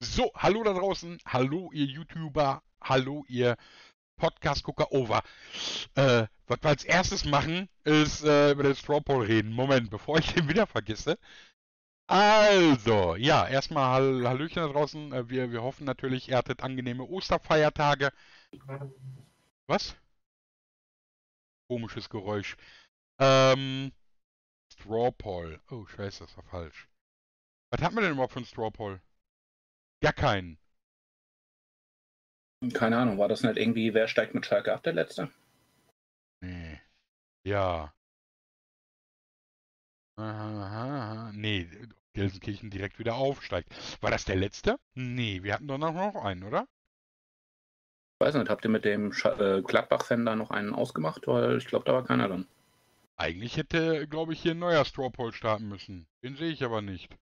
So, hallo da draußen, hallo ihr YouTuber, hallo ihr Podcast-Gucker over. Äh, was wir als erstes machen, ist äh, über den Straw Poll reden. Moment, bevor ich den wieder vergesse. Also, ja, erstmal Hall Hallöchen da draußen. Äh, wir, wir hoffen natürlich, ihr hattet angenehme Osterfeiertage. Was? Komisches Geräusch. Ähm, Straw Poll. Oh, scheiße, das war falsch. Was hat man denn überhaupt für einen Straw Poll? Gar keinen. Keine Ahnung, war das nicht irgendwie, wer steigt mit Schalke ab, der letzte? Nee. Ja. Aha, aha. Nee, Gelsenkirchen direkt wieder aufsteigt. War das der letzte? Nee, wir hatten doch noch einen, oder? Ich weiß nicht, habt ihr mit dem äh, Gladbach-Fan da noch einen ausgemacht? Weil ich glaube, da war keiner dann. Eigentlich hätte, glaube ich, hier ein neuer Strawpoll starten müssen. Den sehe ich aber nicht.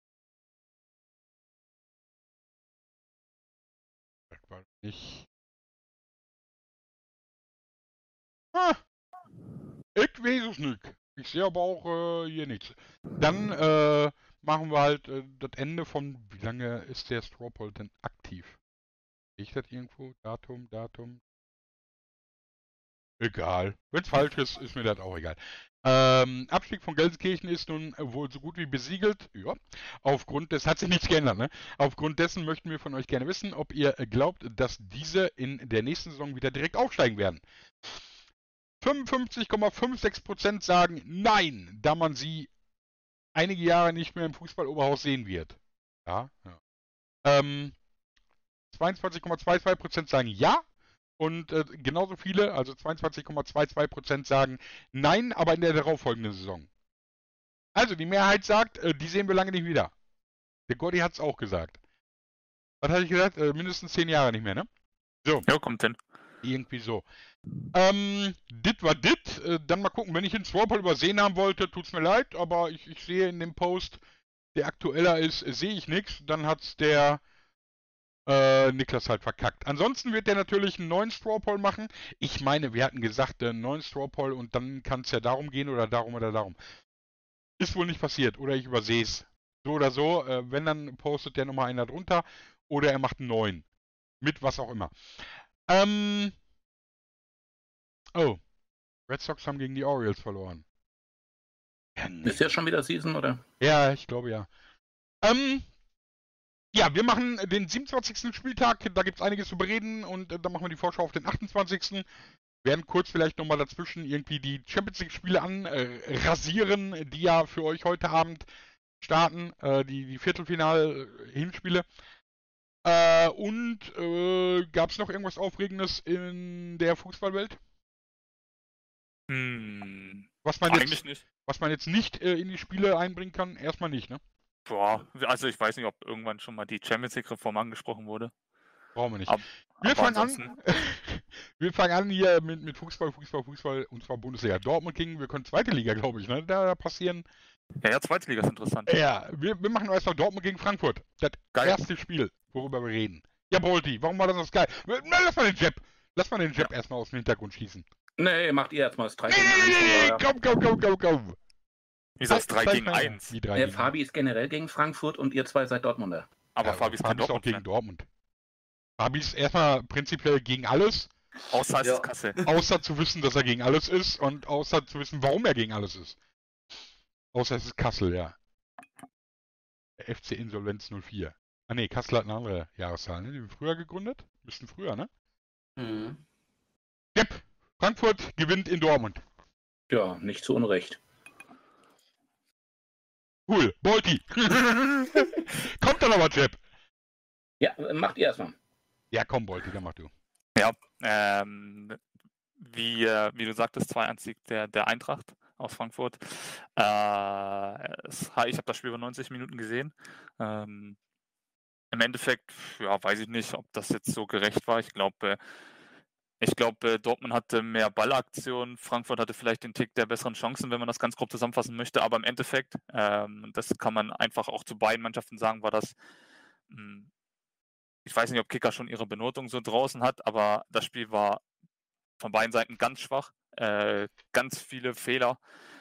Nicht. Ah! Ich weiß es nicht. Ich sehe aber auch äh, hier nichts. Dann äh, machen wir halt äh, das Ende von, wie lange ist der Strawpoll denn aktiv? Sehe ich das irgendwo? Datum, Datum? Egal. Wenn es falsch ist, ist mir das auch egal. Ähm, Abstieg von Gelsenkirchen ist nun wohl so gut wie besiegelt. Ja. Aufgrund des, hat sich nichts geändert, ne? Aufgrund dessen möchten wir von euch gerne wissen, ob ihr glaubt, dass diese in der nächsten Saison wieder direkt aufsteigen werden. 55,56% sagen nein, da man sie einige Jahre nicht mehr im Fußballoberhaus sehen wird. Ja, ja. Ähm, 22,22% sagen ja und äh, genauso viele, also 22,22% sagen nein, aber in der darauffolgenden Saison. Also die Mehrheit sagt, äh, die sehen wir lange nicht wieder. Der Gordy hat es auch gesagt. Was hatte ich gesagt? Äh, mindestens 10 Jahre nicht mehr, ne? So. Ja, kommt hin. Irgendwie so. Ähm, dit war dit. Äh, dann mal gucken, wenn ich den Swapper übersehen haben wollte, tut's mir leid, aber ich, ich sehe in dem Post, der aktueller ist, sehe ich nichts. Dann hat's der äh, Niklas halt verkackt. Ansonsten wird der natürlich einen neuen Strawpoll machen. Ich meine, wir hatten gesagt, einen neuen Strawpoll und dann kann es ja darum gehen oder darum oder darum. Ist wohl nicht passiert oder ich übersehe es. So oder so, äh, wenn dann postet der nochmal einer drunter oder er macht einen neuen. Mit was auch immer. Ähm. Oh. Red Sox haben gegen die Orioles verloren. Ja. Ist jetzt schon wieder Season, oder? Ja, ich glaube ja. Ähm. Ja, wir machen den 27. Spieltag, da gibt es einiges zu bereden und äh, dann machen wir die Vorschau auf den 28. Werden kurz vielleicht nochmal dazwischen irgendwie die Champions League-Spiele anrasieren, äh, die ja für euch heute Abend starten, äh, die, die Viertelfinal-Hinspiele. Äh, und äh, gab es noch irgendwas Aufregendes in der Fußballwelt? Hm, was man jetzt, nicht. Was man jetzt nicht äh, in die Spiele einbringen kann, erstmal nicht, ne? Boah, also ich weiß nicht, ob irgendwann schon mal die Champions League-Reform angesprochen wurde. Brauchen wir nicht. Ab, wir, fangen an, wir fangen an hier mit, mit Fußball, Fußball, Fußball und zwar Bundesliga Dortmund gegen, wir können zweite Liga, glaube ich, ne? Da, da passieren. Ja, ja, zweite Liga ist interessant. Ja, wir, wir machen erstmal Dortmund gegen Frankfurt. Das geil. erste Spiel, worüber wir reden. Ja, Bolti, warum war das das geil? Na, lass mal den Jab. Lass mal den Jab ja. erstmal aus dem Hintergrund schießen. Nee, macht ihr erstmal das 3 nee, gegen 1. Nee, nee, nee, komm, komm, komm, komm, komm. Wie das 3 gegen 1? Wie 3 Der Fabi ist generell gegen Frankfurt und ihr zwei seid Dortmunder. Aber ja, Fabi ist, Fabi ist auch gegen Dortmund. Fabi ist erstmal prinzipiell gegen alles. Außer es ja. ist Kassel. Außer zu wissen, dass er gegen alles ist und außer zu wissen, warum er gegen alles ist. Außer es ist Kassel, ja. FC Insolvenz 04. Ah ne, Kassel hat eine andere Jahreszahl, ne? Die haben früher gegründet? Müssten früher, ne? Mhm. Yep. Frankfurt gewinnt in Dortmund. Ja, nicht zu Unrecht. Cool, Bolti. Kommt da noch was? Ja, macht ihr erstmal. Ja, komm, Bolti, dann mach du. Ja, ähm, wie, äh, wie du sagtest, 2-1 der, der Eintracht aus Frankfurt. Äh, es, ich habe das Spiel über 90 Minuten gesehen. Ähm, Im Endeffekt, ja, weiß ich nicht, ob das jetzt so gerecht war. Ich glaube, ich glaube, Dortmund hatte mehr Ballaktionen, Frankfurt hatte vielleicht den Tick der besseren Chancen, wenn man das ganz grob zusammenfassen möchte. Aber im Endeffekt, ähm, das kann man einfach auch zu beiden Mannschaften sagen, war das, mh, hm, ich weiß nicht, ob Kicker schon ihre Benotung so draußen hat, aber das Spiel war von beiden Seiten ganz schwach. Äh, ganz viele Fehler.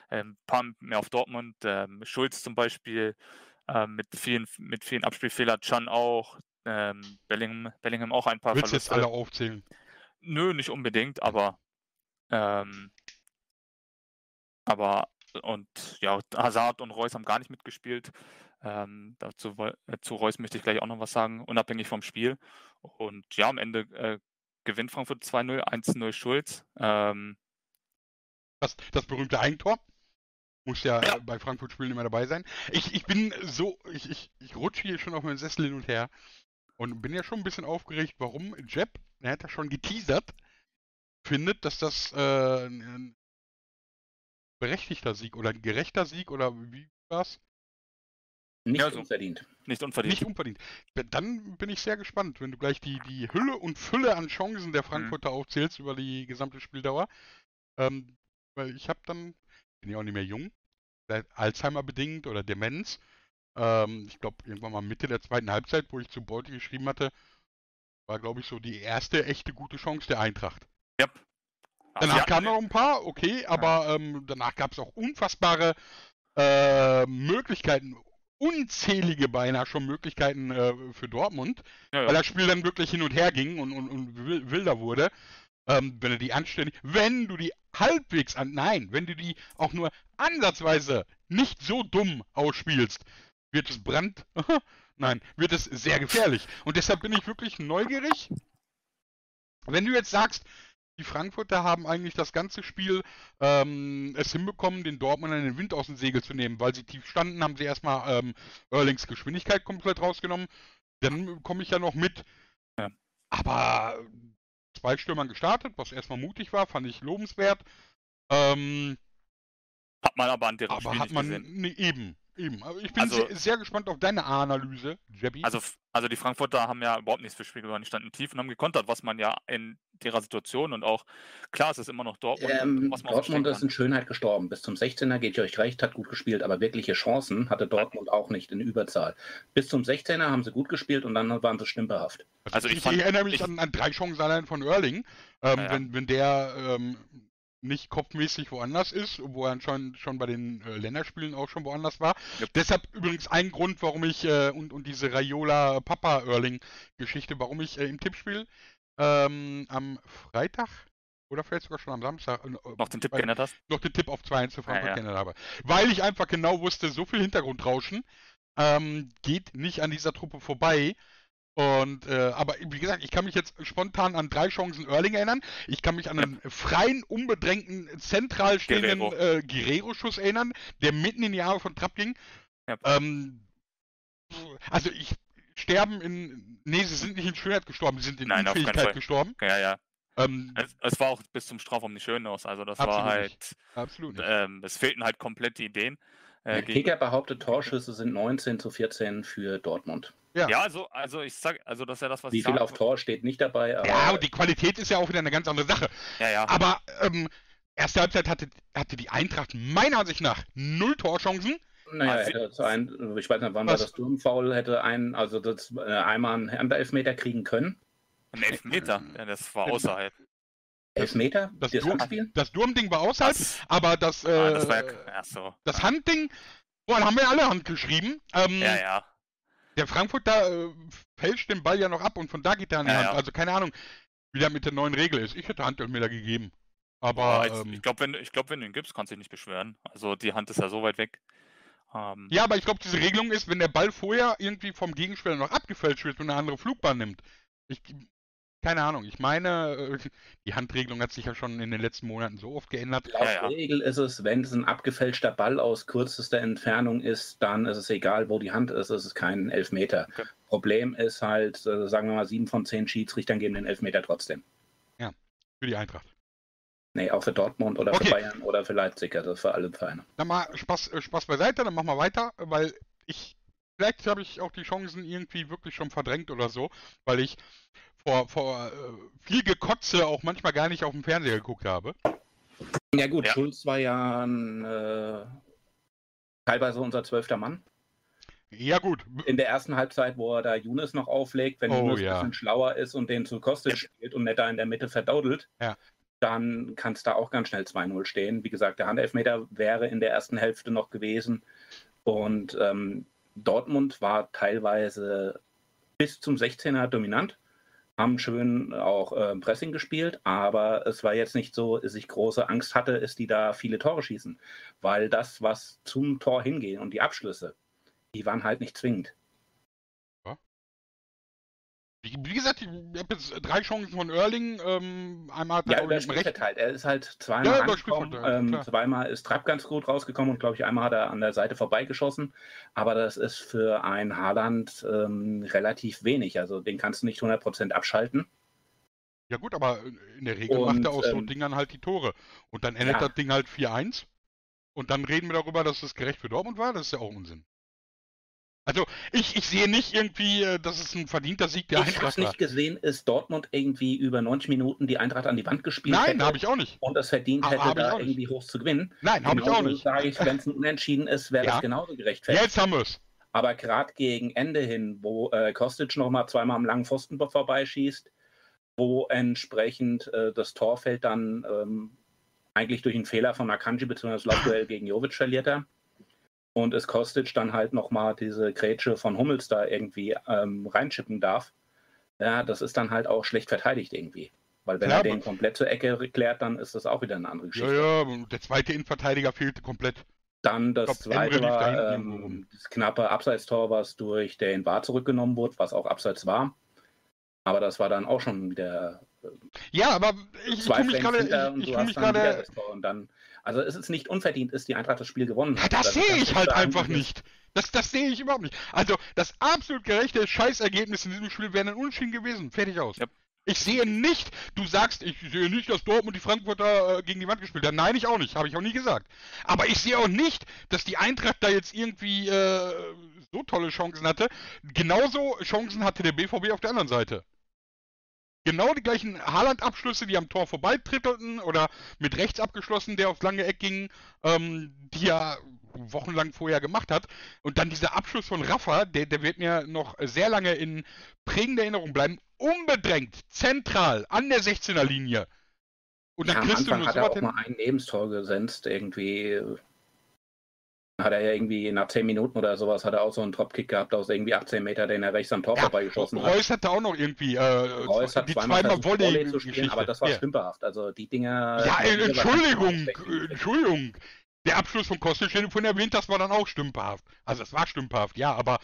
Ein ähm, paar mehr auf Dortmund. Ähm, Schulz zum Beispiel äh, mit, vielen, mit vielen Abspielfehlern. Chan auch. ähm, Bellingham, Bellingham auch ein paar Willst du jetzt Verluste. alle aufzählen? Nö, nicht unbedingt, aber ähm, aber und ja, Hazard und Reus haben gar nicht mitgespielt. Ähm, dazu äh, zu Reus möchte ich gleich auch noch was sagen, unabhängig vom Spiel. Und ja, am Ende äh, gewinnt Frankfurt 2-0, 1-0 Schulz. Ähm, Das, das berühmte Eigentor. Muss ja, Ja. bei Frankfurt-Spielen immer dabei sein. Ich, ich bin so, ich, ich, ich rutsche hier schon auf meinen Sessel hin und her und bin ja schon ein bisschen aufgeregt, warum Jeb, er hat ja schon geteasert, findet, dass das äh, ein, berechtigter Sieg oder ein gerechter Sieg oder wie war's? Nicht Ja, so. unverdient. nicht unverdient. Nicht unverdient. Dann bin ich sehr gespannt, wenn du gleich die, die Hülle und Fülle an Chancen Mhm. der Frankfurter aufzählst über die gesamte Spieldauer. Ähm, weil ich habe dann, bin ja auch nicht mehr jung, Alzheimer bedingt oder Demenz. Ähm, ich glaube, irgendwann mal Mitte der zweiten Halbzeit, wo ich zu Beute geschrieben hatte, war, glaube ich, so die erste echte gute Chance der Eintracht. Sie Danach hatten- kamen noch ein paar, okay, aber ähm, danach gab es auch unfassbare äh, Möglichkeiten, unzählige beinahe schon Möglichkeiten äh, für Dortmund, ja, weil das Spiel dann wirklich hin und her ging und, und, und wil- wilder wurde. Ähm, wenn du die anständig, wenn du die halbwegs an, nein, wenn du die auch nur ansatzweise nicht so dumm ausspielst, wird es Brand, nein, wird es sehr gefährlich. Und deshalb bin ich wirklich neugierig. Wenn du jetzt sagst, die Frankfurter haben eigentlich das ganze Spiel ähm, es hinbekommen, den Dortmundern den Wind aus dem Segel zu nehmen, weil sie tief standen, haben sie erstmal ähm, Erlings Geschwindigkeit komplett rausgenommen. Dann komme ich ja noch mit. Ja. Aber zwei Stürmern gestartet, was erstmal mutig war, fand ich lobenswert. Ähm, Hat man aber an deren aber Spiel hat man gesehen. nee, eben, eben. Aber ich bin Also- sehr, sehr gespannt auf deine Analyse, Jebby. Also, also die Frankfurter haben ja überhaupt nichts für Spiel gewonnen, die standen tief und haben gekontert, was man ja in ihrer Situation und auch, klar, es ist immer noch Dortmund, Ähm, was man Dortmund ist in. Schönheit gestorben. Bis zum 16er geht ihr euch recht, hat gut gespielt, aber wirkliche Chancen hatte Dortmund auch nicht in Überzahl. Bis zum 16er haben sie gut gespielt und dann waren sie stümperhaft. Also ich ich, fand- erinnere mich ich- an, an drei Chancen allein von Erling. Ähm, Ja, ja. Wenn, wenn der ähm, nicht kopfmäßig woanders ist, wo er anscheinend schon bei den äh, Länderspielen auch schon woanders war. Yep. Deshalb übrigens ein Grund, warum ich äh, und, und diese Raiola Papa Erling Geschichte, warum ich äh, im Tippspiel ähm, am Freitag oder vielleicht sogar schon am Samstag äh, Noch den Tipp geändert hast? noch den Tipp auf 2-1 für Frankfurt Ja, ja. geändert habe. Weil ich einfach genau wusste, so viel Hintergrundrauschen ähm, geht nicht an dieser Truppe vorbei. Und äh, aber wie gesagt, ich kann mich jetzt spontan an drei Chancen Erling erinnern. Ich kann mich an einen freien, unbedrängten, zentral stehenden Guerrero. äh, Guerrero-Schuss erinnern, der mitten in die Arme von Trapp ging. Ja. Ähm, also ich sterben in. Nee, sie sind nicht in Schönheit gestorben, sie sind in Nein, auf keinen Unfähigkeit Fall. gestorben. Ja, ja. Ähm, Es, es war auch bis zum Strafraum nicht schön aus. Also das war halt, nicht. absolut nicht. ähm, es fehlten halt komplett die Ideen. Äh, Kicker behauptet, Torschüsse sind 19 zu 14 für Dortmund. Ja. ja, also, also ich sag, also das ist ja das, was Wie ich viel auf Tor steht nicht dabei, aber Ja, und die Qualität ist ja auch wieder eine ganz andere Sache. Ja, ja. Aber ähm, erste Halbzeit hatte, hatte die Eintracht meiner Ansicht nach null Torchancen. naja, Also- ein, ich weiß nicht, wann Was? war das Sturmfoul, hätte ein, also das, äh, einmal einen Handelfmeter kriegen können. Ein Elfmeter, ja, das war außerhalb. Elfmeter? Das, Das Dur Handspiel? das Durmding war außerhalb, Das, aber das, äh, ah, das war ja, ach so. das Handding, boah, da haben wir alle Hand geschrieben. Ähm, Ja, ja. Der Frankfurter äh, fälscht den Ball ja noch ab und von da geht er an die Ja, Hand. ja. Also keine Ahnung, wie das mit der neuen Regel ist. Ich hätte Handelfmeter gegeben. Aber Aber jetzt, ähm, ich glaube, wenn, ich glaub, wenn du ihn gibst, kannst du dich nicht beschweren. Also die Hand ist ja so weit weg. Ähm, ja, aber ich glaube, diese Regelung ist, wenn der Ball vorher irgendwie vom Gegenspieler noch abgefälscht wird und eine andere Flugbahn nimmt. Ich, keine Ahnung, ich meine, äh, die Handregelung hat sich ja schon in den letzten Monaten so oft geändert. Laut Ja, ja. Regel ist es, wenn es ein abgefälschter Ball aus kürzester Entfernung ist, dann ist es egal, wo die Hand ist, es ist kein Elfmeter. Okay. Problem ist halt, äh, sagen wir mal, sieben von zehn Schiedsrichtern geben den Elfmeter trotzdem. Für die Eintracht. Nee, auch für Dortmund oder Okay. für Bayern oder für Leipzig, also für alle Vereine. Dann mal Spaß, äh, Spaß beiseite, dann machen wir weiter, weil ich, vielleicht habe ich auch die Chancen irgendwie wirklich schon verdrängt oder so, weil ich vor, vor äh, viel Gekotze auch manchmal gar nicht auf dem Fernseher geguckt habe. Ja gut, Ja. Schulz war ja ein, äh, teilweise unser zwölfter Mann. Ja gut, In der ersten Halbzeit, wo er da Younes noch auflegt, wenn Oh, Younes ja. ein bisschen schlauer ist und den zu Kostic spielt und nicht da in der Mitte verdaudelt, Ja. dann kann es da auch ganz schnell 2-0 stehen. Wie gesagt, der Handelfmeter wäre in der ersten Hälfte noch gewesen. Und ähm, Dortmund war teilweise bis zum 16er dominant, haben schön auch äh, Pressing gespielt, aber es war jetzt nicht so, dass ich große Angst hatte, dass die da viele Tore schießen, weil das, was zum Tor hingehen und die Abschlüsse, die waren halt nicht zwingend. Wie, wie gesagt, ich habe jetzt drei Chancen von Erling. Ähm, einmal hat Ja, er über auch Spielfeld recht. halt. Er ist halt zweimal Ja, angekommen, ja, ähm, zweimal ist Trapp ganz gut rausgekommen und glaube ich einmal hat er an der Seite vorbeigeschossen. Aber das ist für ein Haaland ähm, relativ wenig. Also den kannst du nicht 100% abschalten. Ja gut, aber in der Regel Und, macht er aus so ähm, Dingern halt die Tore. Und dann endet Ja. das Ding halt 4-1. Und dann reden wir darüber, dass es gerecht für Dortmund war. Das ist ja auch Unsinn. Also ich, ich sehe nicht irgendwie, äh, dass es ein verdienter Sieg der ich habe Eintracht war. nicht gesehen, ist Dortmund irgendwie über 90 Minuten die Eintracht an die Wand gespielt Nein, habe ich auch nicht. und es verdient hätte, ich da irgendwie hoch zu gewinnen. Nein, habe ich auch nicht. sage ich, wenn es ein Unentschieden ist, wäre Ja. das genauso gerechtfertigt. Jetzt haben wir es. Aber gerade gegen Ende hin, wo äh, Kostic nochmal zweimal am langen Pfosten vorbeischießt, wo entsprechend äh, das Torfeld dann ähm, eigentlich durch einen Fehler von Akanji bzw. das Laufduell gegen Jovic verliert er. Und es Kostic dann halt nochmal diese Grätsche von Hummels da irgendwie ähm, reinschippen darf. Ja, das ist dann halt auch schlecht verteidigt irgendwie. Weil wenn Ja, er den komplett zur Ecke klärt, dann ist das auch wieder eine andere Ja, Geschichte. ja, und der zweite Innenverteidiger fehlte komplett. Dann das Ich glaub, zweite war ähm, das knappe Abseitstor, was durch den Bar zurückgenommen wurde, was auch Abseits war. Aber das war dann auch schon wieder Ja, aber ich, ich mich und ich, ich hast mich gerade. Und dann, also es ist nicht unverdient, ist die Eintracht das Spiel gewonnen. ja, hat. das Also sehe ich halt einfach nicht. Das, das sehe ich überhaupt nicht. Also, das absolut gerechte Scheißergebnis in diesem Spiel wäre ein Unentschieden gewesen. Fertig aus. Ja. Ich sehe nicht, du sagst, ich sehe nicht, dass Dortmund die Frankfurter äh, gegen die Wand gespielt hat. Nein, ich auch nicht. Habe ich auch nie gesagt. Aber ich sehe auch nicht, dass die Eintracht da jetzt irgendwie äh, so tolle Chancen hatte. Genauso Chancen hatte der BVB auf der anderen Seite. Genau die gleichen Haaland-Abschlüsse, die am Tor vorbeitrittelten oder mit rechts abgeschlossen, der aufs lange Eck ging, ähm, die er wochenlang vorher gemacht hat. Und dann dieser Abschluss von Rafa, der, der wird mir noch sehr lange in prägender Erinnerung bleiben. Unbedrängt, zentral, an der 16er Linie. Und dann Ja, am kriegst du Anfang nur hat so er auch hin. mal ein Lebenstor gesenzt, irgendwie. Hat er ja irgendwie nach 10 Minuten oder sowas, hat er auch so einen Dropkick gehabt aus irgendwie 18 Meter, den er rechts am Tor Ja, vorbeigeschossen hat. Reus hatte auch noch irgendwie äh, Reus hat die zweimal, zweimal Volley Volley zu spielen, Geschichte. aber das war Ja. stümperhaft. Also die Dinger. Ja, die äh, Dinger Entschuldigung, Entschuldigung. Der Abschluss von Kostic, den du vorhin erwähnt hast, war dann auch stümperhaft. Also es war stümperhaft, ja, aber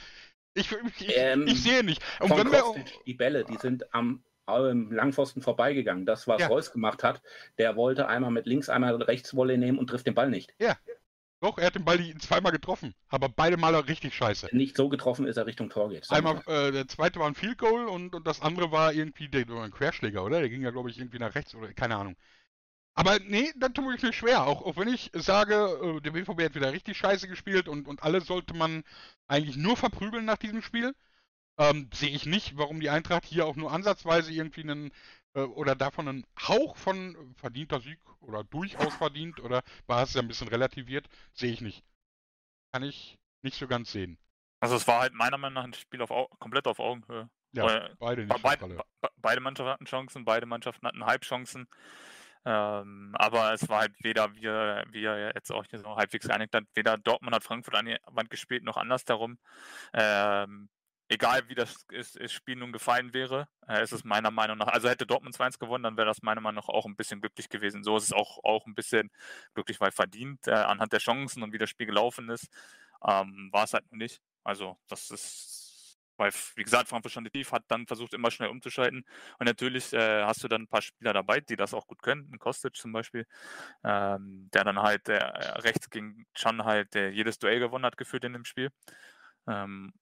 ich, ich, Ähm, ich sehe nicht. Und Von wir, Kostic, die Bälle, die sind am am Langpfosten vorbeigegangen. Das, was Ja. Reus gemacht hat, der wollte einmal mit links, einmal rechts Wolle nehmen und trifft den Ball nicht. Doch, er hat den Ball zweimal getroffen, aber beide Male richtig scheiße. Nicht so getroffen ist, er Richtung Tor geht. Einmal, äh, der zweite war ein Field Goal und, und das andere war irgendwie der, ein Querschläger, oder? Der ging ja, glaube ich, irgendwie nach rechts oder keine Ahnung. Aber nee, dann tue ich mir schwer. Auch, auch wenn ich sage, äh, der BVB hat wieder richtig scheiße gespielt und, und alles sollte man eigentlich nur verprügeln nach diesem Spiel, ähm, sehe ich nicht, warum die Eintracht hier auch nur ansatzweise irgendwie einen äh, oder davon einen Hauch von verdienter Sieg oder durchaus verdient oder war es ja ein bisschen relativiert, sehe ich nicht. Kann ich nicht so ganz sehen. Also es war halt meiner Meinung nach ein Spiel auf Au komplett auf Augenhöhe. Ja, Weil beide Be nicht. beid- be beide Mannschaften hatten Chancen, beide Mannschaften hatten Halbchancen. Ähm, aber es war halt weder, wie er jetzt auch hier so halbwegs geeinigt hat, weder Dortmund hat Frankfurt an die Wand gespielt, noch andersherum. Ähm, egal wie das Spiel nun gefallen wäre, äh, ist es meiner Meinung nach, also hätte Dortmund 2-1 gewonnen, dann wäre das meiner Meinung nach auch ein bisschen glücklich gewesen. So ist es auch, auch ein bisschen glücklich, weil verdient äh, anhand der Chancen und wie das Spiel gelaufen ist, ähm, war es halt nicht. Also das ist weil, wie gesagt, Frankfurt schon tief hat dann versucht, immer schnell umzuschalten. Und natürlich äh, hast du dann ein paar Spieler dabei, die das auch gut können. Ein Kostic zum Beispiel, ähm, der dann halt äh, rechts gegen Chan halt äh, jedes Duell gewonnen hat, geführt in dem Spiel. Ähm,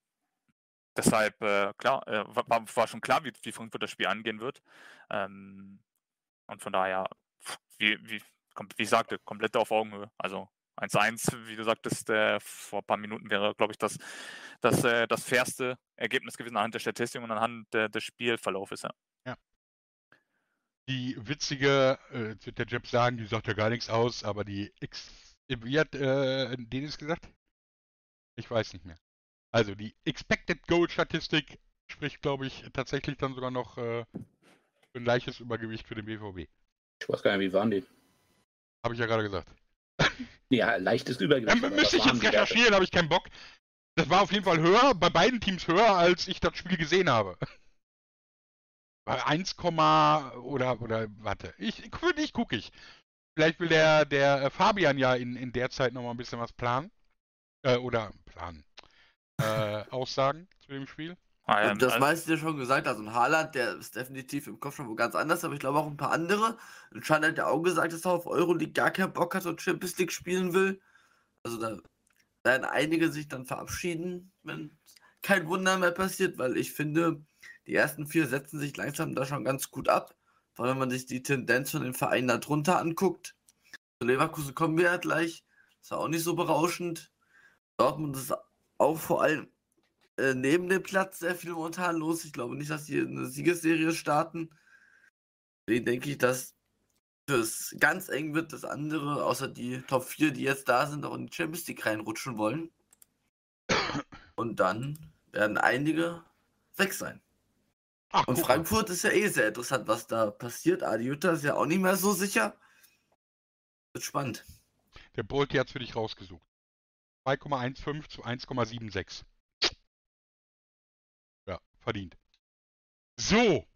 deshalb, äh, klar, äh, war, war schon klar, wie, wie Frankfurt das Spiel angehen wird. Ähm, und von daher, wie, wie, wie ich sagte, komplett auf Augenhöhe. Also 1-1, wie du sagtest, äh, vor ein paar Minuten wäre, glaube ich, das, das, äh, das fairste Ergebnis gewesen anhand der Statistik und anhand der, des Spielverlaufes. Ja. Die witzige, äh, wird der Jeb sagen, die sagt ja gar nichts aus, aber die X, wie hat äh, Dennis gesagt? Ich weiß nicht mehr. Also die Expected Goal Statistik spricht, glaube ich, tatsächlich dann sogar noch äh, für ein leichtes Übergewicht für den BVB. Ich weiß gar nicht, wie waren die? Habe ich ja gerade gesagt. Ja, leichtes Übergewicht. Was müsste ich jetzt recherchieren, habe ich keinen Bock. Das war auf jeden Fall höher, bei beiden Teams höher, als ich das Spiel gesehen habe. Bei 1, oder, oder, warte, ich, für dich gucke ich. Vielleicht will der, der äh, Fabian ja in, in der Zeit nochmal ein bisschen was planen. Äh, oder planen. Äh, Aussagen zu dem Spiel. Ah, und das meiste ja schon gesagt, also ein Haaland, der ist definitiv im Kopf schon wo ganz anders, aber ich glaube auch ein paar andere. Und Schein hat ja auch gesagt, dass er auf Euroleague gar keinen Bock hat und Champions League spielen will. Also da werden einige sich dann verabschieden, wenn kein Wunder mehr passiert, weil ich finde, die ersten vier setzen sich langsam da schon ganz gut ab. Vor allem, wenn man sich die Tendenz von den Vereinen darunter anguckt. Zu Leverkusen kommen wir ja gleich. Ist ja auch nicht so berauschend. Dortmund ist auch vor allem äh, neben dem Platz sehr viel momentan los. Ich glaube nicht, dass die eine Siegesserie starten. Deswegen denke ich, dass es ganz eng wird, dass andere, außer die Top 4, die jetzt da sind, auch in die Champions League reinrutschen wollen. Und dann werden einige weg sein. Ach, und Frankfurt ist ja eh sehr interessant, was da passiert. Adiuta ist ja auch nicht mehr so sicher. Wird spannend. Der Bolti hat es für dich rausgesucht. 2,15 zu 1,76. Ja, verdient. So.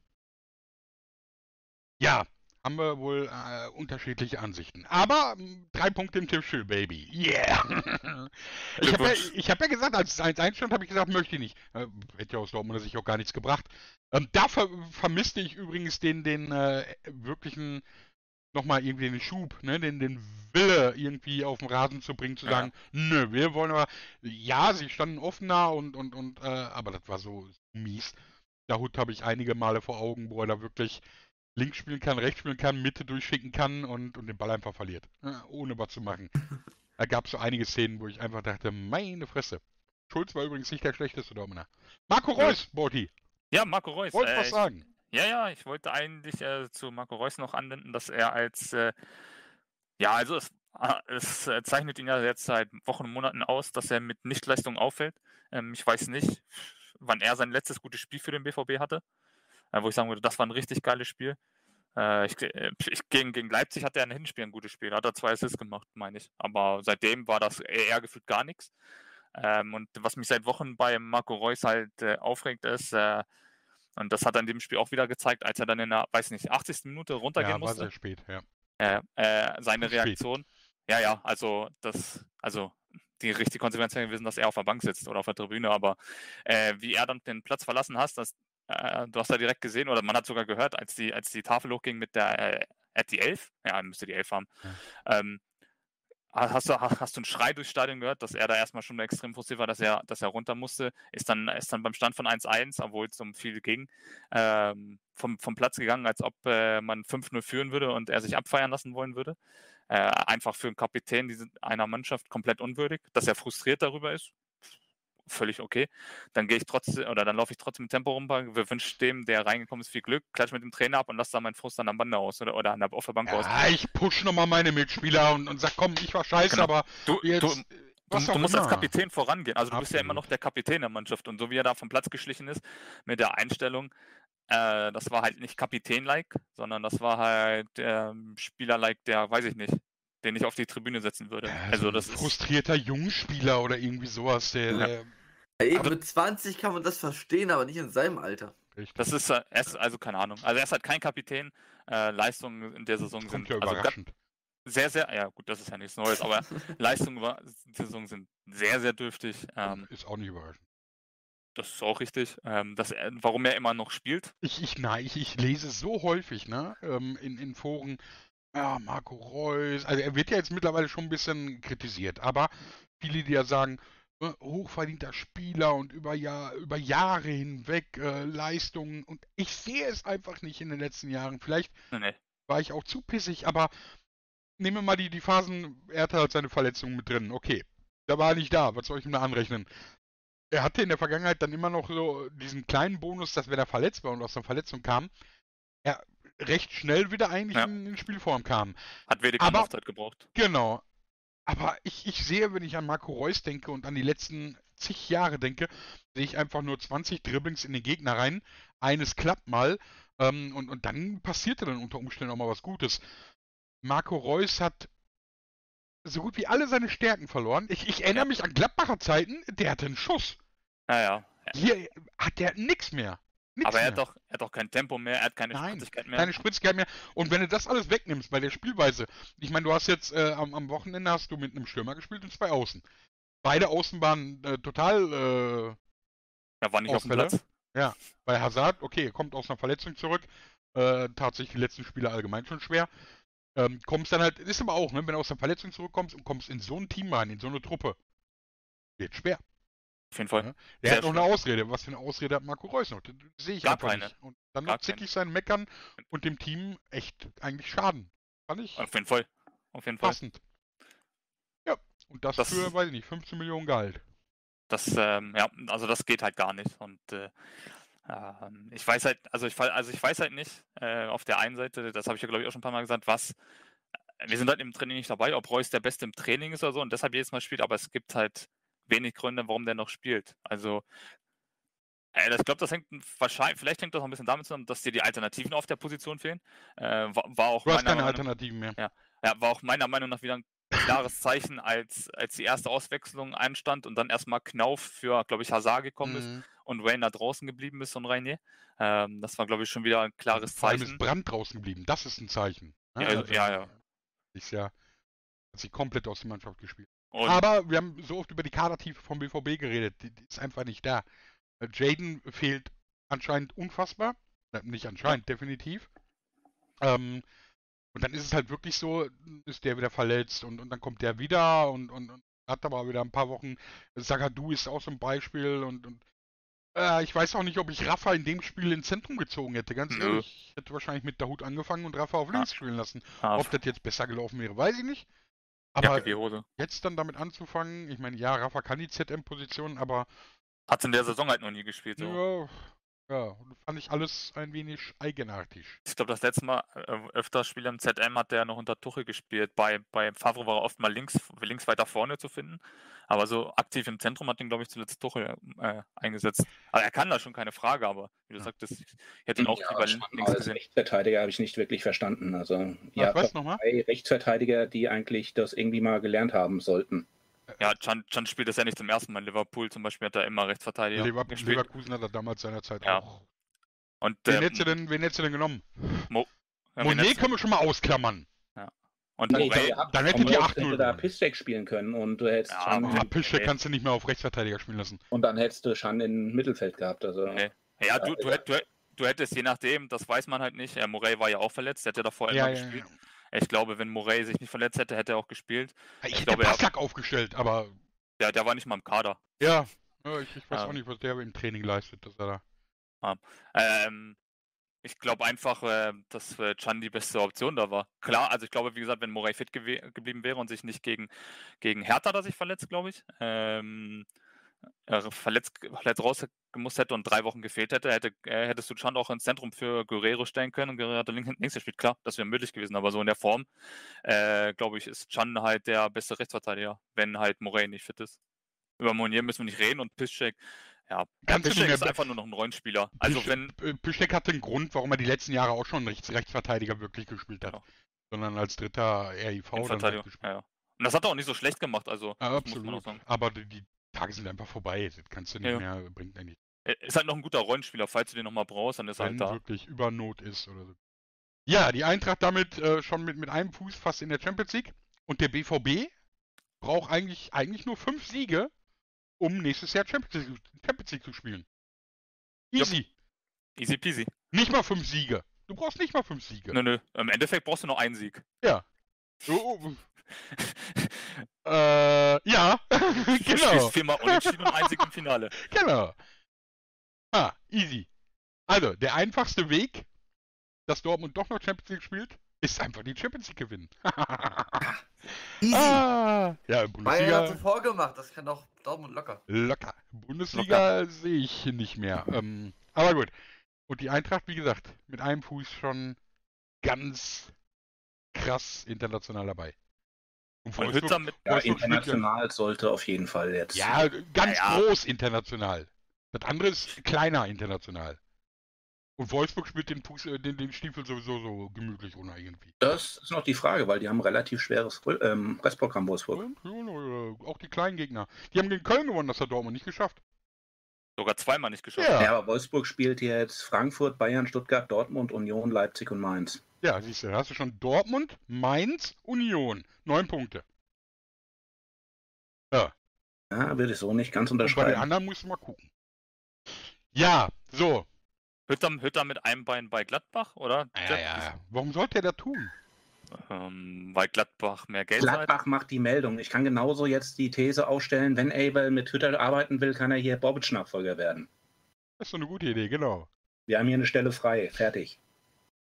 Ja, haben wir wohl äh, unterschiedliche Ansichten. Aber äh, drei Punkte im Tippspiel, Baby. Yeah! ich habe ja, hab ja, gesagt, als es 1-1 stand, habe ich gesagt, möchte ich nicht. Äh, hätte ja aus Dortmund sich auch gar nichts gebracht. Ähm, da ver vermisste ich übrigens den, den äh, wirklichen, nochmal irgendwie den Schub, ne? den, den Wille irgendwie auf den Rasen zu bringen, zu ja. sagen, nö, wir wollen aber, ja, sie standen offener und, und, und, äh, aber das war so mies. Da Hut habe ich einige Male vor Augen, wo er da wirklich links spielen kann, rechts spielen kann, Mitte durchschicken kann und, und den Ball einfach verliert. Ohne was zu machen. Da gab es so einige Szenen, wo ich einfach dachte, meine Fresse. Schulz war übrigens nicht der schlechteste Dominer. Marco Reus, Borti. Ja, Marco Reus. Wollte äh, was sagen? Ja, ja, ich wollte eigentlich äh, zu Marco Reus noch anwenden, dass er als, äh, ja, also es, ah, es äh, zeichnet ihn ja jetzt seit Wochen und Monaten aus, dass er mit Nichtleistung auffällt. Ähm, ich weiß nicht, wann er sein letztes gutes Spiel für den BVB hatte, äh, wo ich sagen würde, das war ein richtig geiles Spiel. Äh, ich, ich, gegen, gegen Leipzig hat er ein Hinspiel ein gutes Spiel, hat er zwei Assists gemacht, meine ich. Aber seitdem war das eher gefühlt gar nichts. Ähm, und was mich seit Wochen bei Marco Reus halt aufregt, ist, und das hat er in dem Spiel auch wieder gezeigt, als er dann in der, weiß nicht, 80. Minute runtergehen ja, musste. Ja, war sehr spät, ja. Äh, seine Reaktion. Ja, ja, also das, also die richtige Konsequenz wäre gewesen, dass er auf der Bank sitzt oder auf der Tribüne, aber äh, wie er dann den Platz verlassen hat, das, äh, du hast da direkt gesehen oder man hat sogar gehört, als die, als die Tafel hochging mit der, äh, at die 11, ja, müsste die 11 haben, ja. ähm, Hast du, hast du einen Schrei durchs Stadion gehört, dass er da erstmal schon extrem frustriert war, dass er, dass er runter musste? Ist dann, ist dann beim Stand von 1-1, obwohl es um viel ging, ähm, vom, vom Platz gegangen, als ob äh, man 5-0 führen würde und er sich abfeiern lassen wollen würde. Äh, einfach für einen Kapitän einer Mannschaft komplett unwürdig, dass er frustriert darüber ist völlig okay. Dann gehe ich trotzdem oder dann laufe ich trotzdem mit Tempo rum, wünsche dem, der reingekommen ist, viel Glück, klatsch mit dem Trainer ab und lasse da meinen Frust dann am Bande aus oder, oder an der, auf der Bank ja, aus. Ich push nochmal meine Mitspieler und, und sag, komm, ich war scheiße, genau. aber du, jetzt, du, du, du musst immer. als Kapitän vorangehen. Also du Absolut. bist ja immer noch der Kapitän der Mannschaft und so wie er da vom Platz geschlichen ist mit der Einstellung, äh, das war halt nicht Kapitän-like, sondern das war halt äh, Spieler-like, der, weiß ich nicht, den ich auf die Tribüne setzen würde. Ja, also das frustrierter Jungspieler oder irgendwie sowas, der, ja. der Ey, aber mit 20 kann man das verstehen, aber nicht in seinem Alter. Das ist, äh, er ist also keine Ahnung. Also er ist halt kein Kapitän. Äh, Leistungen in der Saison sind ja also überraschend. sehr, sehr, ja gut, das ist ja nichts Neues, aber Leistungen in der Saison sind sehr, sehr dürftig. Ähm, ist auch nicht überraschend. Das ist auch richtig. Ähm, dass er, warum er immer noch spielt. Ich, ich, nein, ich, ich lese so häufig, ne, ähm, in, in Foren, ja, Marco Reus, also er wird ja jetzt mittlerweile schon ein bisschen kritisiert, aber viele, die ja sagen, hochverdienter Spieler und über, Jahr, über Jahre hinweg äh, Leistungen. Und ich sehe es einfach nicht in den letzten Jahren. Vielleicht nee. war ich auch zu pissig, aber nehmen wir mal die, die Phasen, er hatte halt seine Verletzungen mit drin. Okay, da war er nicht da. Was soll ich ihm da anrechnen? Er hatte in der Vergangenheit dann immer noch so diesen kleinen Bonus, dass wenn er verletzt war und aus der Verletzung kam, er recht schnell wieder eigentlich ja. in, in Spielform kam. Hat weniger Laufzeit gebraucht. Genau, aber ich, ich sehe, wenn ich an Marco Reus denke und an die letzten zig Jahre denke, sehe ich einfach nur 20 Dribblings in den Gegner rein. Eines klappt mal ähm, und, und dann passierte dann unter Umständen auch mal was Gutes. Marco Reus hat so gut wie alle seine Stärken verloren. Ich, ich erinnere mich an Gladbacher Zeiten, der hatte einen Schuss. Naja. Hier hat der nix mehr. Nix Aber er mehr. hat doch, er hat doch kein Tempo mehr, er hat keine Nein, Spritzigkeit mehr. keine Spritzigkeit mehr. Und wenn du das alles wegnimmst bei der Spielweise, ich meine, du hast jetzt äh, am, am Wochenende hast du mit einem Stürmer gespielt und zwei Außen. Beide Außen waren äh, total äh, er war nicht auf dem Ausfälle? Platz. bei Hazard, okay, er kommt aus einer Verletzung zurück. Äh, tatsächlich die letzten Spiele allgemein schon schwer. Ähm, kommst dann halt, ist aber auch, ne, wenn du aus einer Verletzung zurückkommst und kommst in so ein Team rein, in so eine Truppe, wird schwer. Auf jeden Fall. Ja. Der Sehr hat noch eine Ausrede. Was für eine Ausrede hat Marco Reus noch? Das sehe ich Gar einfach keine. nicht. Und dann Gar noch zickig sein Meckern und dem Team echt eigentlich schaden. Fand ich Auf jeden Fall. Auf jeden Fall. passend. Ja, und das, Das- für, weiß ich nicht, 15 Millionen Gehalt. Das, ähm, ja, also das geht halt gar nicht. Und äh, ähm, ich weiß halt, also ich, also ich weiß halt nicht, äh, auf der einen Seite, das habe ich ja glaube ich auch schon ein paar Mal gesagt, was, äh, wir sind halt im Training nicht dabei, ob Reus der Beste im Training ist oder so und deshalb jedes Mal spielt, aber es gibt halt wenig Gründe, warum der noch spielt. Also äh, ich glaube, das hängt wahrscheinlich, vielleicht hängt das auch ein bisschen damit zusammen, dass dir die Alternativen auf der Position fehlen. Äh, war, war auch Du hast keine Meinung- Alternativen mehr. ja, war auch meiner Meinung nach wieder ein klares Zeichen, als, als die erste Auswechslung einstand und dann erstmal Knauf für, glaube ich, Hazard gekommen ist Mhm. und Wayne da draußen geblieben ist und Reinier. Ähm, das war, glaube ich, schon wieder ein klares Vor allem Zeichen. ist Brand draußen geblieben. Das ist ein Zeichen. ne? Ja, ja, ja. Ist ja, hat sich komplett aus der Mannschaft gespielt. Und Aber wir haben so oft über die Kadertiefe vom BVB geredet. Die, die ist einfach nicht da. Äh, Jaden fehlt anscheinend unfassbar. Nicht anscheinend, definitiv. Ähm, und dann ist es halt wirklich so, ist der wieder verletzt und, und dann kommt der wieder und, und, und hat aber wieder ein paar Wochen. Sagadu ist auch so ein Beispiel und, und äh, ich weiß auch nicht, ob ich Rafa in dem Spiel ins Zentrum gezogen hätte. Ganz ehrlich, ich hätte wahrscheinlich mit Dahut angefangen und Rafa auf Ja. links spielen lassen. ah, Ob das jetzt besser gelaufen wäre, weiß ich nicht. Aber Jacke jetzt dann damit anzufangen, ich meine, ja, Rafa kann die ZM-Position, aber Hat in der Saison halt noch nie gespielt. So. ja, ja, fand ich alles ein wenig eigenartig. Ich glaube, das letzte Mal äh, öfter Spiele im ZM hat der noch unter Tuchel gespielt. Bei, bei Favre war er oft mal links, links weiter vorne zu finden. Aber so aktiv im Zentrum hat ihn, glaube ich, zuletzt Tuchel äh, eingesetzt. Aber er kann da schon, keine Frage, aber wie du Ja. sagtest, ich hätte ihn auch lieber schon links als gesehen. Rechtsverteidiger habe ich nicht wirklich verstanden. Also, Ja, ja, was nochmal? drei Rechtsverteidiger, die eigentlich das irgendwie mal gelernt haben sollten. Ja, Can, Can spielt das ja nicht zum ersten Mal. Liverpool zum Beispiel hat er immer Rechtsverteidiger Lever gespielt. Leverkusen hat er damals seinerzeit Ja. auch. Und Wen äh, hättest, du denn, wen hättest du denn genommen? ja, Monet können wir schon mal ausklammern. und Nee, ihr habt dann hättet ihr Rechts 8-0 hätte da. Pistek spielen können und du hättest Ja, Schan, aber- Ah, Pischek nee. kannst du nicht mehr auf Rechtsverteidiger spielen lassen. und dann hättest du Schan im Mittelfeld gehabt. Also Nee. ja, du, du, hätt- du, hätt- du hättest je nachdem, das weiß man halt nicht. Äh, Morey war ja auch verletzt, der hat ja davor Ja, immer ja, gespielt. Ja. Ich glaube, wenn Morey sich nicht verletzt hätte, hätte er auch gespielt. Ich, Ich hätte glaube, er- Passlack aufgestellt, aber Der, der war nicht mal im Kader. ja, ja, ich, ich weiß Ja. auch nicht, was der im Training leistet, dass er da. Ähm, ich glaube einfach, äh, dass äh, Chan die beste Option da war. Klar, also ich glaube, wie gesagt, wenn Morey fit gewe- geblieben wäre und sich nicht gegen, gegen Hertha er sich verletzt, glaube ich, ähm, äh, verletzt, verletzt rausgemusst hätte und drei Wochen gefehlt hätte, hätte äh, hättest du Chan auch ins Zentrum für Guerrero stellen können und Guerrero hat links, links gespielt. Klar, das wäre möglich gewesen, aber so in der Form, äh, glaube ich, ist Chan halt der beste Rechtsverteidiger, wenn halt Morey nicht fit ist. Über Monier müssen wir nicht reden und Piszczek, ja, Piszczek ist einfach nur noch ein Rollenspieler. Also wenn, äh, Pischek hatte einen Grund, warum er die letzten Jahre auch schon Rechts Rechtsverteidiger wirklich gespielt hat. Genau. Sondern als dritter RIV dann halt gespielt. Ja, ja. Und das hat er auch nicht so schlecht gemacht, also Ja, das muss man auch absolut. sagen. Aber die Tage sind einfach vorbei. Das kannst du nicht Ja. mehr, bringt eigentlich, ist halt noch ein guter Rollenspieler, falls du den nochmal brauchst, dann ist er wenn halt da. wirklich über Not ist oder so. Ja, die Eintracht damit äh, schon mit, mit einem Fuß fast in der Champions League. Und der BVB braucht eigentlich, eigentlich nur fünf Siege, um nächstes Jahr Champions League, Champions League zu spielen. Ja. Easy. Easy peasy. Nicht mal fünf Siege. Du brauchst nicht mal fünf Siege. Nö, nö. Im Endeffekt brauchst du noch einen Sieg. Oh, oh. Äh, ja, genau, viermal unentschieden und einen Sieg im Finale. genau. Ah, easy. Also, der einfachste Weg, dass Dortmund doch noch Champions League spielt, ist einfach die Champions League gewinnen. Easy. ah, ja, Bayern hat Bundesliga zuvor gemacht, das kann doch Dortmund locker. locker. Bundesliga sehe ich nicht mehr. Ähm, aber gut. Und die Eintracht, wie gesagt, mit einem Fuß schon ganz krass international dabei. Und Und Wolfsburg- Hütter mit, ja, international sollte auf jeden Fall jetzt. Ja, ganz Ja, ja. groß international. Das andere ist kleiner international. Und Wolfsburg spielt den, Fuß, äh, den, den Stiefel sowieso so gemütlich runter irgendwie. Das ist noch die Frage, weil die haben ein relativ schweres ähm, Restprogramm Wolfsburg. Und, ja, ja, auch die kleinen Gegner. Die haben gegen Köln gewonnen, das hat Dortmund nicht geschafft. Sogar zweimal nicht geschafft. Ja. Ja, aber Wolfsburg spielt jetzt Frankfurt, Bayern, Stuttgart, Dortmund, Union, Leipzig und Mainz. Ja, siehst du, da hast du schon Dortmund, Mainz, Union. Neun Punkte. Ja, Ja, würde ich so nicht ganz und bei den unterschreiben. anderen musst du mal gucken. Ja, so. Hütter, Hütter mit einem Bein bei Gladbach, oder? Ja, ja, ja. Warum sollte er das tun? Ähm, weil Gladbach mehr Geld hat. Gladbach macht die Meldung. Ich kann genauso jetzt die These aufstellen, wenn Abel mit Hütter arbeiten will, kann er hier Bobic-Nachfolger werden. Das ist so eine gute Idee, genau. Wir haben hier eine Stelle frei. Fertig.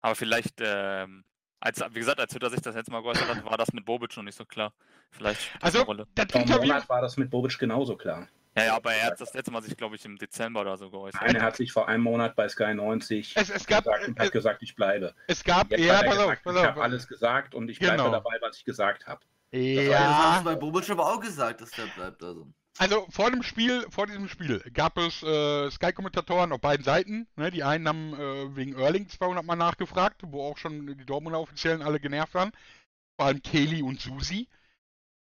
Aber vielleicht, ähm, als, wie gesagt, als Hütter sich das letzte Mal geäußert hat, war das mit Bobic noch nicht so klar. Vielleicht Also, eine Rolle. das Vor einem Interview, Monat war das mit Bobic genauso klar. Ja, ja, aber er hat das letzte Mal sich, glaube ich, im Dezember oder so geäußert. Nein, er hat sich vor einem Monat bei Sky 90 es, es gab, gesagt und hat es, gesagt, ich bleibe. es gab, Jetzt ja, hat er pass auf, pass ich habe alles gesagt und ich bleibe Genau. dabei, was ich gesagt habe. Das Ja, du bei Bobic aber auch gesagt, dass der bleibt. Also. also vor dem Spiel, vor diesem Spiel gab es äh, Sky-Kommentatoren auf beiden Seiten. Ne? Die einen haben äh, wegen Erling 200 Mal nachgefragt, wo auch schon die Dortmunder Offiziellen alle genervt waren. Vor allem Kelly und Susi.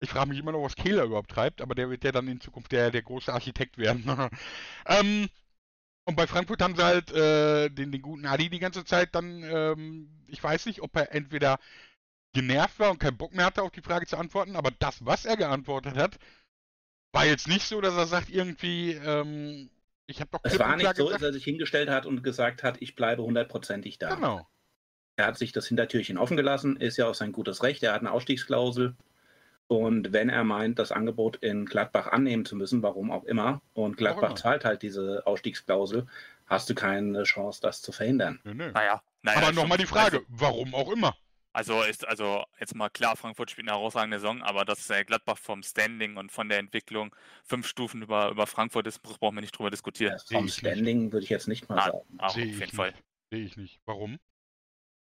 Ich frage mich immer noch, was Kehler überhaupt treibt, aber der wird ja dann in Zukunft der, der große Architekt werden. ähm, und bei Frankfurt haben sie halt äh, den, den guten Adi die ganze Zeit dann, ähm, ich weiß nicht, ob er entweder genervt war und keinen Bock mehr hatte, auf die Frage zu antworten, aber das, was er geantwortet hat, war jetzt nicht so, dass er sagt irgendwie, ähm, ich habe doch Es war nicht so, dass er sich hingestellt hat und gesagt hat, ich bleibe hundertprozentig da. Genau. Er hat sich das Hintertürchen offen gelassen, ist ja auch sein gutes Recht. Er hat eine Ausstiegsklausel. Und wenn er meint, das Angebot in Gladbach annehmen zu müssen, warum auch immer, und Gladbach immer. zahlt halt diese Ausstiegsklausel, hast du keine Chance, das zu verhindern. Nö, nö. Naja, naja. aber nochmal die Frage, warum auch immer. Also ist also jetzt mal klar, Frankfurt spielt eine herausragende Saison, aber dass äh, Gladbach vom Standing und von der Entwicklung fünf Stufen über, über Frankfurt ist, brauchen wir nicht drüber diskutieren. Ja, vom nicht. Standing würde ich jetzt nicht mal Nein. sagen. Auch auf Sehe jeden ich Fall. nicht. Sehe ich nicht. Warum?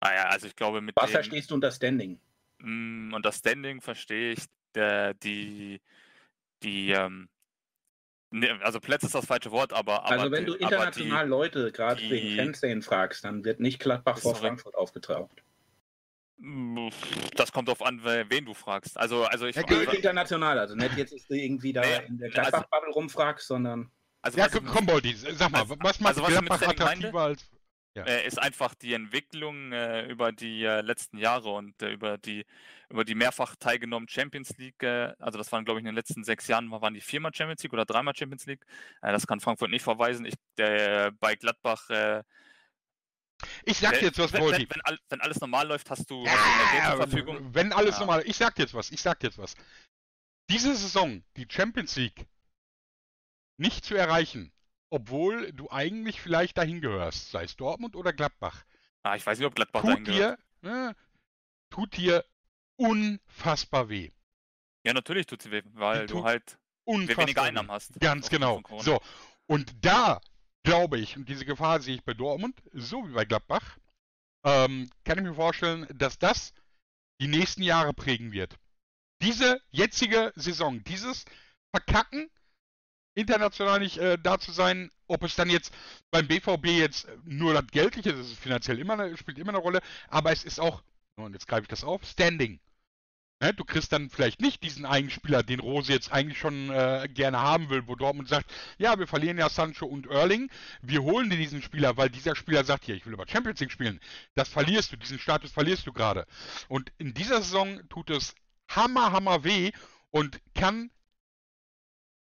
Naja, also ich glaube mit Was dem, verstehst du unter Standing? Mm, unter Standing verstehe ich der, die, die, ähm, ne, also Plätze ist das falsche Wort, aber, aber Also wenn die, du international Leute gerade die- wegen Fernsehen fragst, dann wird nicht Gladbach vor. Frankfurt aufgetaucht. die, Mm, das kommt auf an, we- wen du fragst. Also, also ich Ja, Gilt international, also nicht jetzt, dass du irgendwie da Nee, in der also- Gladbach-Bubble rumfragst, sondern also Ja, komm, Boldi, sag mal, Also- was macht also was mit Gladbach attraktiver als... äh, ist einfach die Entwicklung äh, über die äh, letzten Jahre und äh, über die über die mehrfach teilgenommenen Champions League, äh, also das waren glaube ich in den letzten sechs Jahren waren die viermal Champions League oder dreimal Champions League. Äh, das kann Frankfurt nicht verweisen. Ich bei Gladbach Ich sag dir jetzt was, wenn, Boldi. wenn, wenn, all- wenn alles normal läuft, hast du, hast du Ja, zur Verfügung. wenn alles Ja. normal... Ich sag dir jetzt was, ich sag dir jetzt was. Diese Saison, die Champions League, nicht zu erreichen, obwohl du eigentlich vielleicht dahin gehörst, sei es Dortmund oder Gladbach, Ah, ich weiß nicht, ob Gladbach dahin tut gehört. dir, ne, tut dir unfassbar weh. Ja, natürlich tut sie weh, weil Die du halt weniger. Einnahmen hast. Ganz genau. So, und da glaube ich, und diese Gefahr sehe ich bei Dortmund, so wie bei Gladbach, ähm, kann ich mir vorstellen, dass das die nächsten Jahre prägen wird. Diese jetzige Saison, dieses Verkacken, international nicht äh, da zu sein, ob es dann jetzt beim BVB jetzt nur das Geldliche ist, ist finanziell immer eine, spielt immer eine Rolle, aber es ist auch, und jetzt greife ich das auf, Standing. Ne, du kriegst dann vielleicht nicht diesen einen Spieler, den Rose jetzt eigentlich schon äh, gerne haben will, wo Dortmund sagt, ja, wir verlieren ja Sancho und Erling, wir holen dir diesen Spieler, weil dieser Spieler sagt, ja, ich will aber Champions League spielen. Das verlierst du, diesen Status verlierst du gerade. Und in dieser Saison tut es hammer, hammer weh und kann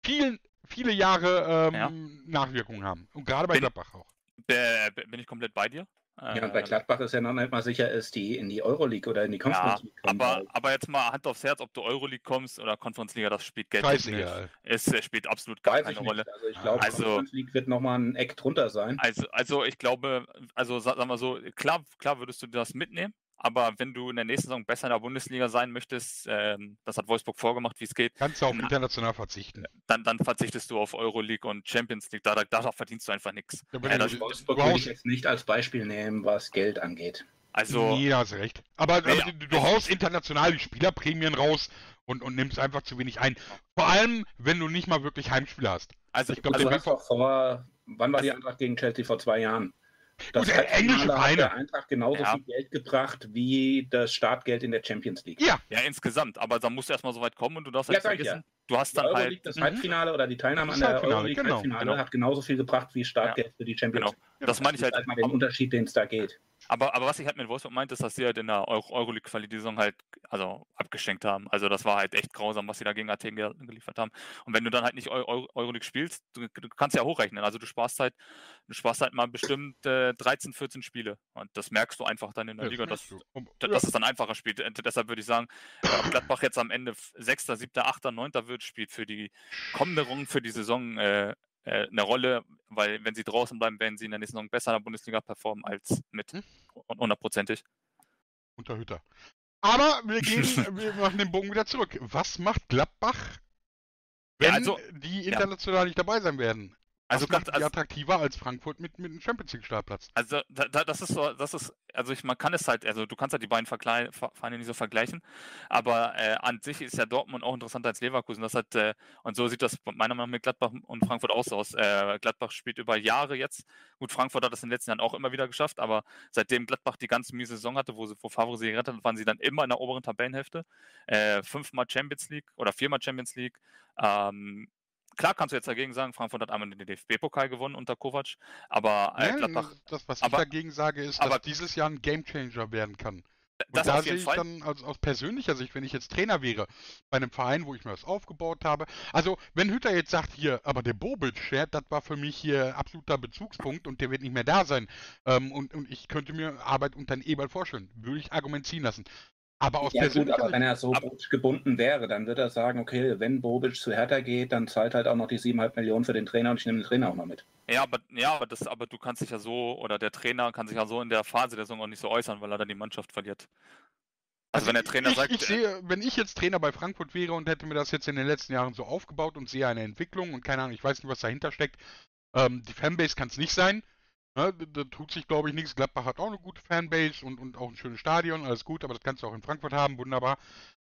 viel, viele Jahre ähm, Ja. Nachwirkungen haben. Und gerade bei Bin- Gladbach auch. Äh, bin ich komplett bei dir. ja, und bei Ähm, Gladbach ist ja noch nicht mal sicher, ist die in die Euroleague oder in die Conference Ja, League kommen. aber, aber jetzt mal Hand aufs Herz, ob du Euroleague kommst oder Conference Liga, das spielt Geld nicht. Scheißegal. Es äh, spielt absolut gar weiß keine. Rolle. Also ich glaube, Also- Conference League wird nochmal ein Eck drunter sein. Also, also ich glaube, also sa- sagen wir so, klar, klar würdest du das mitnehmen, aber wenn du in der nächsten Saison besser in der Bundesliga sein möchtest, ähm, das hat Wolfsburg vorgemacht, wie es geht, Kannst du auf Na. international verzichten. dann, dann verzichtest du auf Euroleague und Champions League. Da, da, da verdienst du einfach nichts. Ja, das- du Wolfsburg würde ich jetzt nicht als Beispiel nehmen, was Geld angeht. Also, nee, da hast du recht. Aber, aber du, du haust international die Spielerprämien raus und, und nimmst einfach zu wenig ein. Vor allem, wenn du nicht mal wirklich Heimspieler hast. also, ich glaub, also du hast doch vor, wann war die Also- Eintracht gegen Chelsea vor zwei Jahren? Das Gut, äh, englische Vereine. der Eintracht genauso Ja. viel Geld gebracht wie das Startgeld in der Champions League. Ja, Ja, insgesamt, aber da musst du erstmal so weit kommen und du darfst Ja, halt sag ich ja. Du hast dann halt. das Mhm. Halbfinale oder die Teilnahme an der Halbfinale, Euroleague genau, Halbfinale genau. hat genauso viel gebracht wie Startgeld für die Champions Genau. League. Das meine ich Das halt. ist halt mal den Aber, Unterschied, den es da geht. aber, aber was ich halt mit Wolfsburg meinte, ist, dass sie halt in der Euro- Euroleague-Quali die Saison halt also abgeschenkt haben. Also das war halt echt grausam, was sie da gegen Athen ge geliefert haben. Und wenn du dann halt nicht Eu Eu Euroleague spielst, du, du kannst ja hochrechnen. Also du sparst halt, du sparst halt mal bestimmt äh, 13, 14 Spiele. Und das merkst du einfach dann in der das Liga, dass, dass es dann einfacher spielt. Äh, Deshalb würde ich sagen, äh, Gladbach jetzt am Ende 6., 7., 8., 9. wird, spielt für die kommende Runde, für die Saison äh, äh, eine Rolle, weil wenn sie draußen bleiben, werden sie in der nächsten Saison besser in der Bundesliga performen als mit. Hm? Und hundertprozentig. unter Hütter. Aber wir gehen, wir machen den Bogen wieder zurück. Was macht Gladbach, wenn Ja, also- die international nicht dabei sein werden? Also ganz, also, attraktiver als Frankfurt mit, mit einem Champions League Startplatz? also da, da, das ist so, das ist, also ich, man kann es halt, also du kannst halt die beiden Vergle Ver- Vereine nicht so vergleichen, aber äh, an sich ist ja Dortmund auch interessanter als Leverkusen. Das hat, äh, und so sieht das meiner Meinung nach mit Gladbach und Frankfurt auch so aus. Äh, Gladbach spielt über Jahre jetzt. Gut, Frankfurt hat das in den letzten Jahren auch immer wieder geschafft, aber seitdem Gladbach die ganz miese Saison hatte, wo, sie, wo Favre sie gerettet hat, waren sie dann immer in der oberen Tabellenhälfte. Äh, fünfmal Champions League oder viermal Champions League. Ähm, Klar kannst du jetzt dagegen sagen, Frankfurt hat einmal den DFB-Pokal gewonnen unter Kovac, aber äh, Nein, Gladbach, das, was aber- ich dagegen sage, ist, aber- dass dieses Jahr ein Gamechanger werden kann. Und das da sehe ich Fall. dann aus, aus persönlicher Sicht, wenn ich jetzt Trainer wäre, bei einem Verein, wo ich mir das aufgebaut habe. Also, wenn Hütter jetzt sagt, hier, aber der Bobic, das war für mich hier absoluter Bezugspunkt und der wird nicht mehr da sein. Ähm, und, und ich könnte mir Arbeit unter den Eberl vorstellen. Würde ich argumentieren lassen. Aber aus Ja gut, aber wenn er so gebunden wäre, dann wird er sagen, okay, wenn Bobic zu Hertha geht, dann zahlt halt auch noch die 7,5 Millionen für den Trainer und ich nehme den Trainer auch noch mit. Ja, aber, ja aber, das, aber du kannst dich ja so, oder der Trainer kann sich ja so in der Phase der Saison auch nicht so äußern, weil er dann die Mannschaft verliert. Also, wenn der Trainer ich, sagt, ich sehe, wenn ich jetzt Trainer bei Frankfurt wäre und hätte mir das jetzt in den letzten Jahren so aufgebaut und sehe eine Entwicklung und keine Ahnung, ich weiß nicht, was dahinter steckt. Ähm, die Fanbase kann es nicht sein. Ne, da, tut sich, glaube ich, nichts. Gladbach hat auch eine gute Fanbase und, und auch ein schönes Stadion, alles gut, aber das kannst du auch in Frankfurt haben, wunderbar.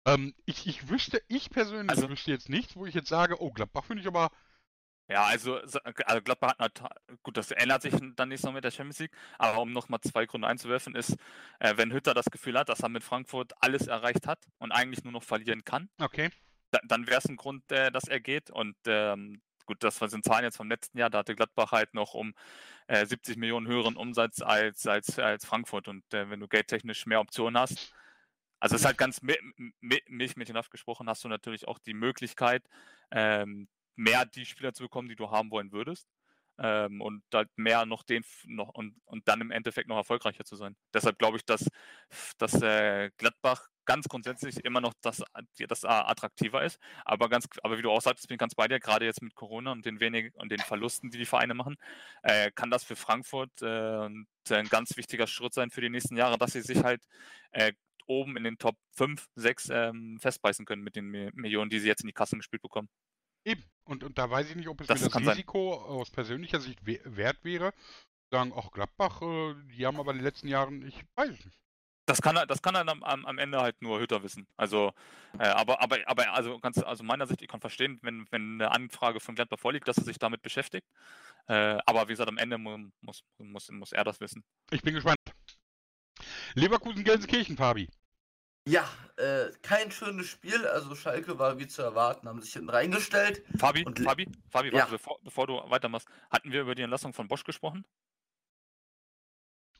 Ähm, ich, ich wüsste, ich persönlich Also- wüsste jetzt nichts, wo ich jetzt sage, oh, Gladbach finde ich aber, ja, also, so- also Gladbach hat, nat- gut, das ändert sich dann nicht so mit der Champions League, aber um nochmal zwei Gründe einzuwerfen, ist, äh, wenn Hütter das Gefühl hat, dass er mit Frankfurt alles erreicht hat und eigentlich nur noch verlieren kann, okay. da, dann wäre es ein Grund, äh, dass er geht. Und ähm, gut, das sind Zahlen jetzt vom letzten Jahr. Da hatte Gladbach halt noch um äh, 70 Millionen höheren Umsatz als, als, als Frankfurt. Und äh, wenn du geldtechnisch mehr Optionen hast, also es ist halt ganz mi mi milchmädchenhaft gesprochen, hast du natürlich auch die Möglichkeit, ähm, mehr die Spieler zu bekommen, die du haben wollen würdest. Ähm, und halt mehr noch den noch und, und dann im Endeffekt noch erfolgreicher zu sein. Deshalb glaube ich, dass, dass äh, Gladbach ganz grundsätzlich immer noch das, das attraktiver ist. Aber ganz, aber wie du auch sagst, bin ich ganz bei dir, gerade jetzt mit Corona und den wenigen und den Verlusten, die die Vereine machen, äh, kann das für Frankfurt äh, ein ganz wichtiger Schritt sein für die nächsten Jahre, dass sie sich halt äh, oben in den Top 5, 6 ähm, festbeißen können mit den Mi- Millionen, die sie jetzt in die Kassen gespielt bekommen. Eben. Und, und da weiß ich nicht, ob es Das mir das kann sein. Risiko aus persönlicher Sicht we wert wäre. Sagen, ach, Gladbach, äh, die haben aber in den letzten Jahren, ich weiß es nicht. Das kann, er- das kann dann am, am, am Ende halt nur Hütter wissen. Also, äh, aber, aber, aber also ganz, also meiner Sicht, ich kann verstehen, wenn, wenn eine Anfrage von Gladbach vorliegt, dass er sich damit beschäftigt. Äh, aber wie gesagt, am Ende mu muss, muss, muss er das wissen. Ich bin gespannt. Leverkusen-Gelsenkirchen, Fabi. Ja, äh, kein schönes Spiel. Also Schalke war wie zu erwarten, haben sich hinten reingestellt. Fabi, Und- Fabi, Fabi, Ja. warte, bevor, bevor du weitermachst, hatten wir über die Entlassung von Bosch gesprochen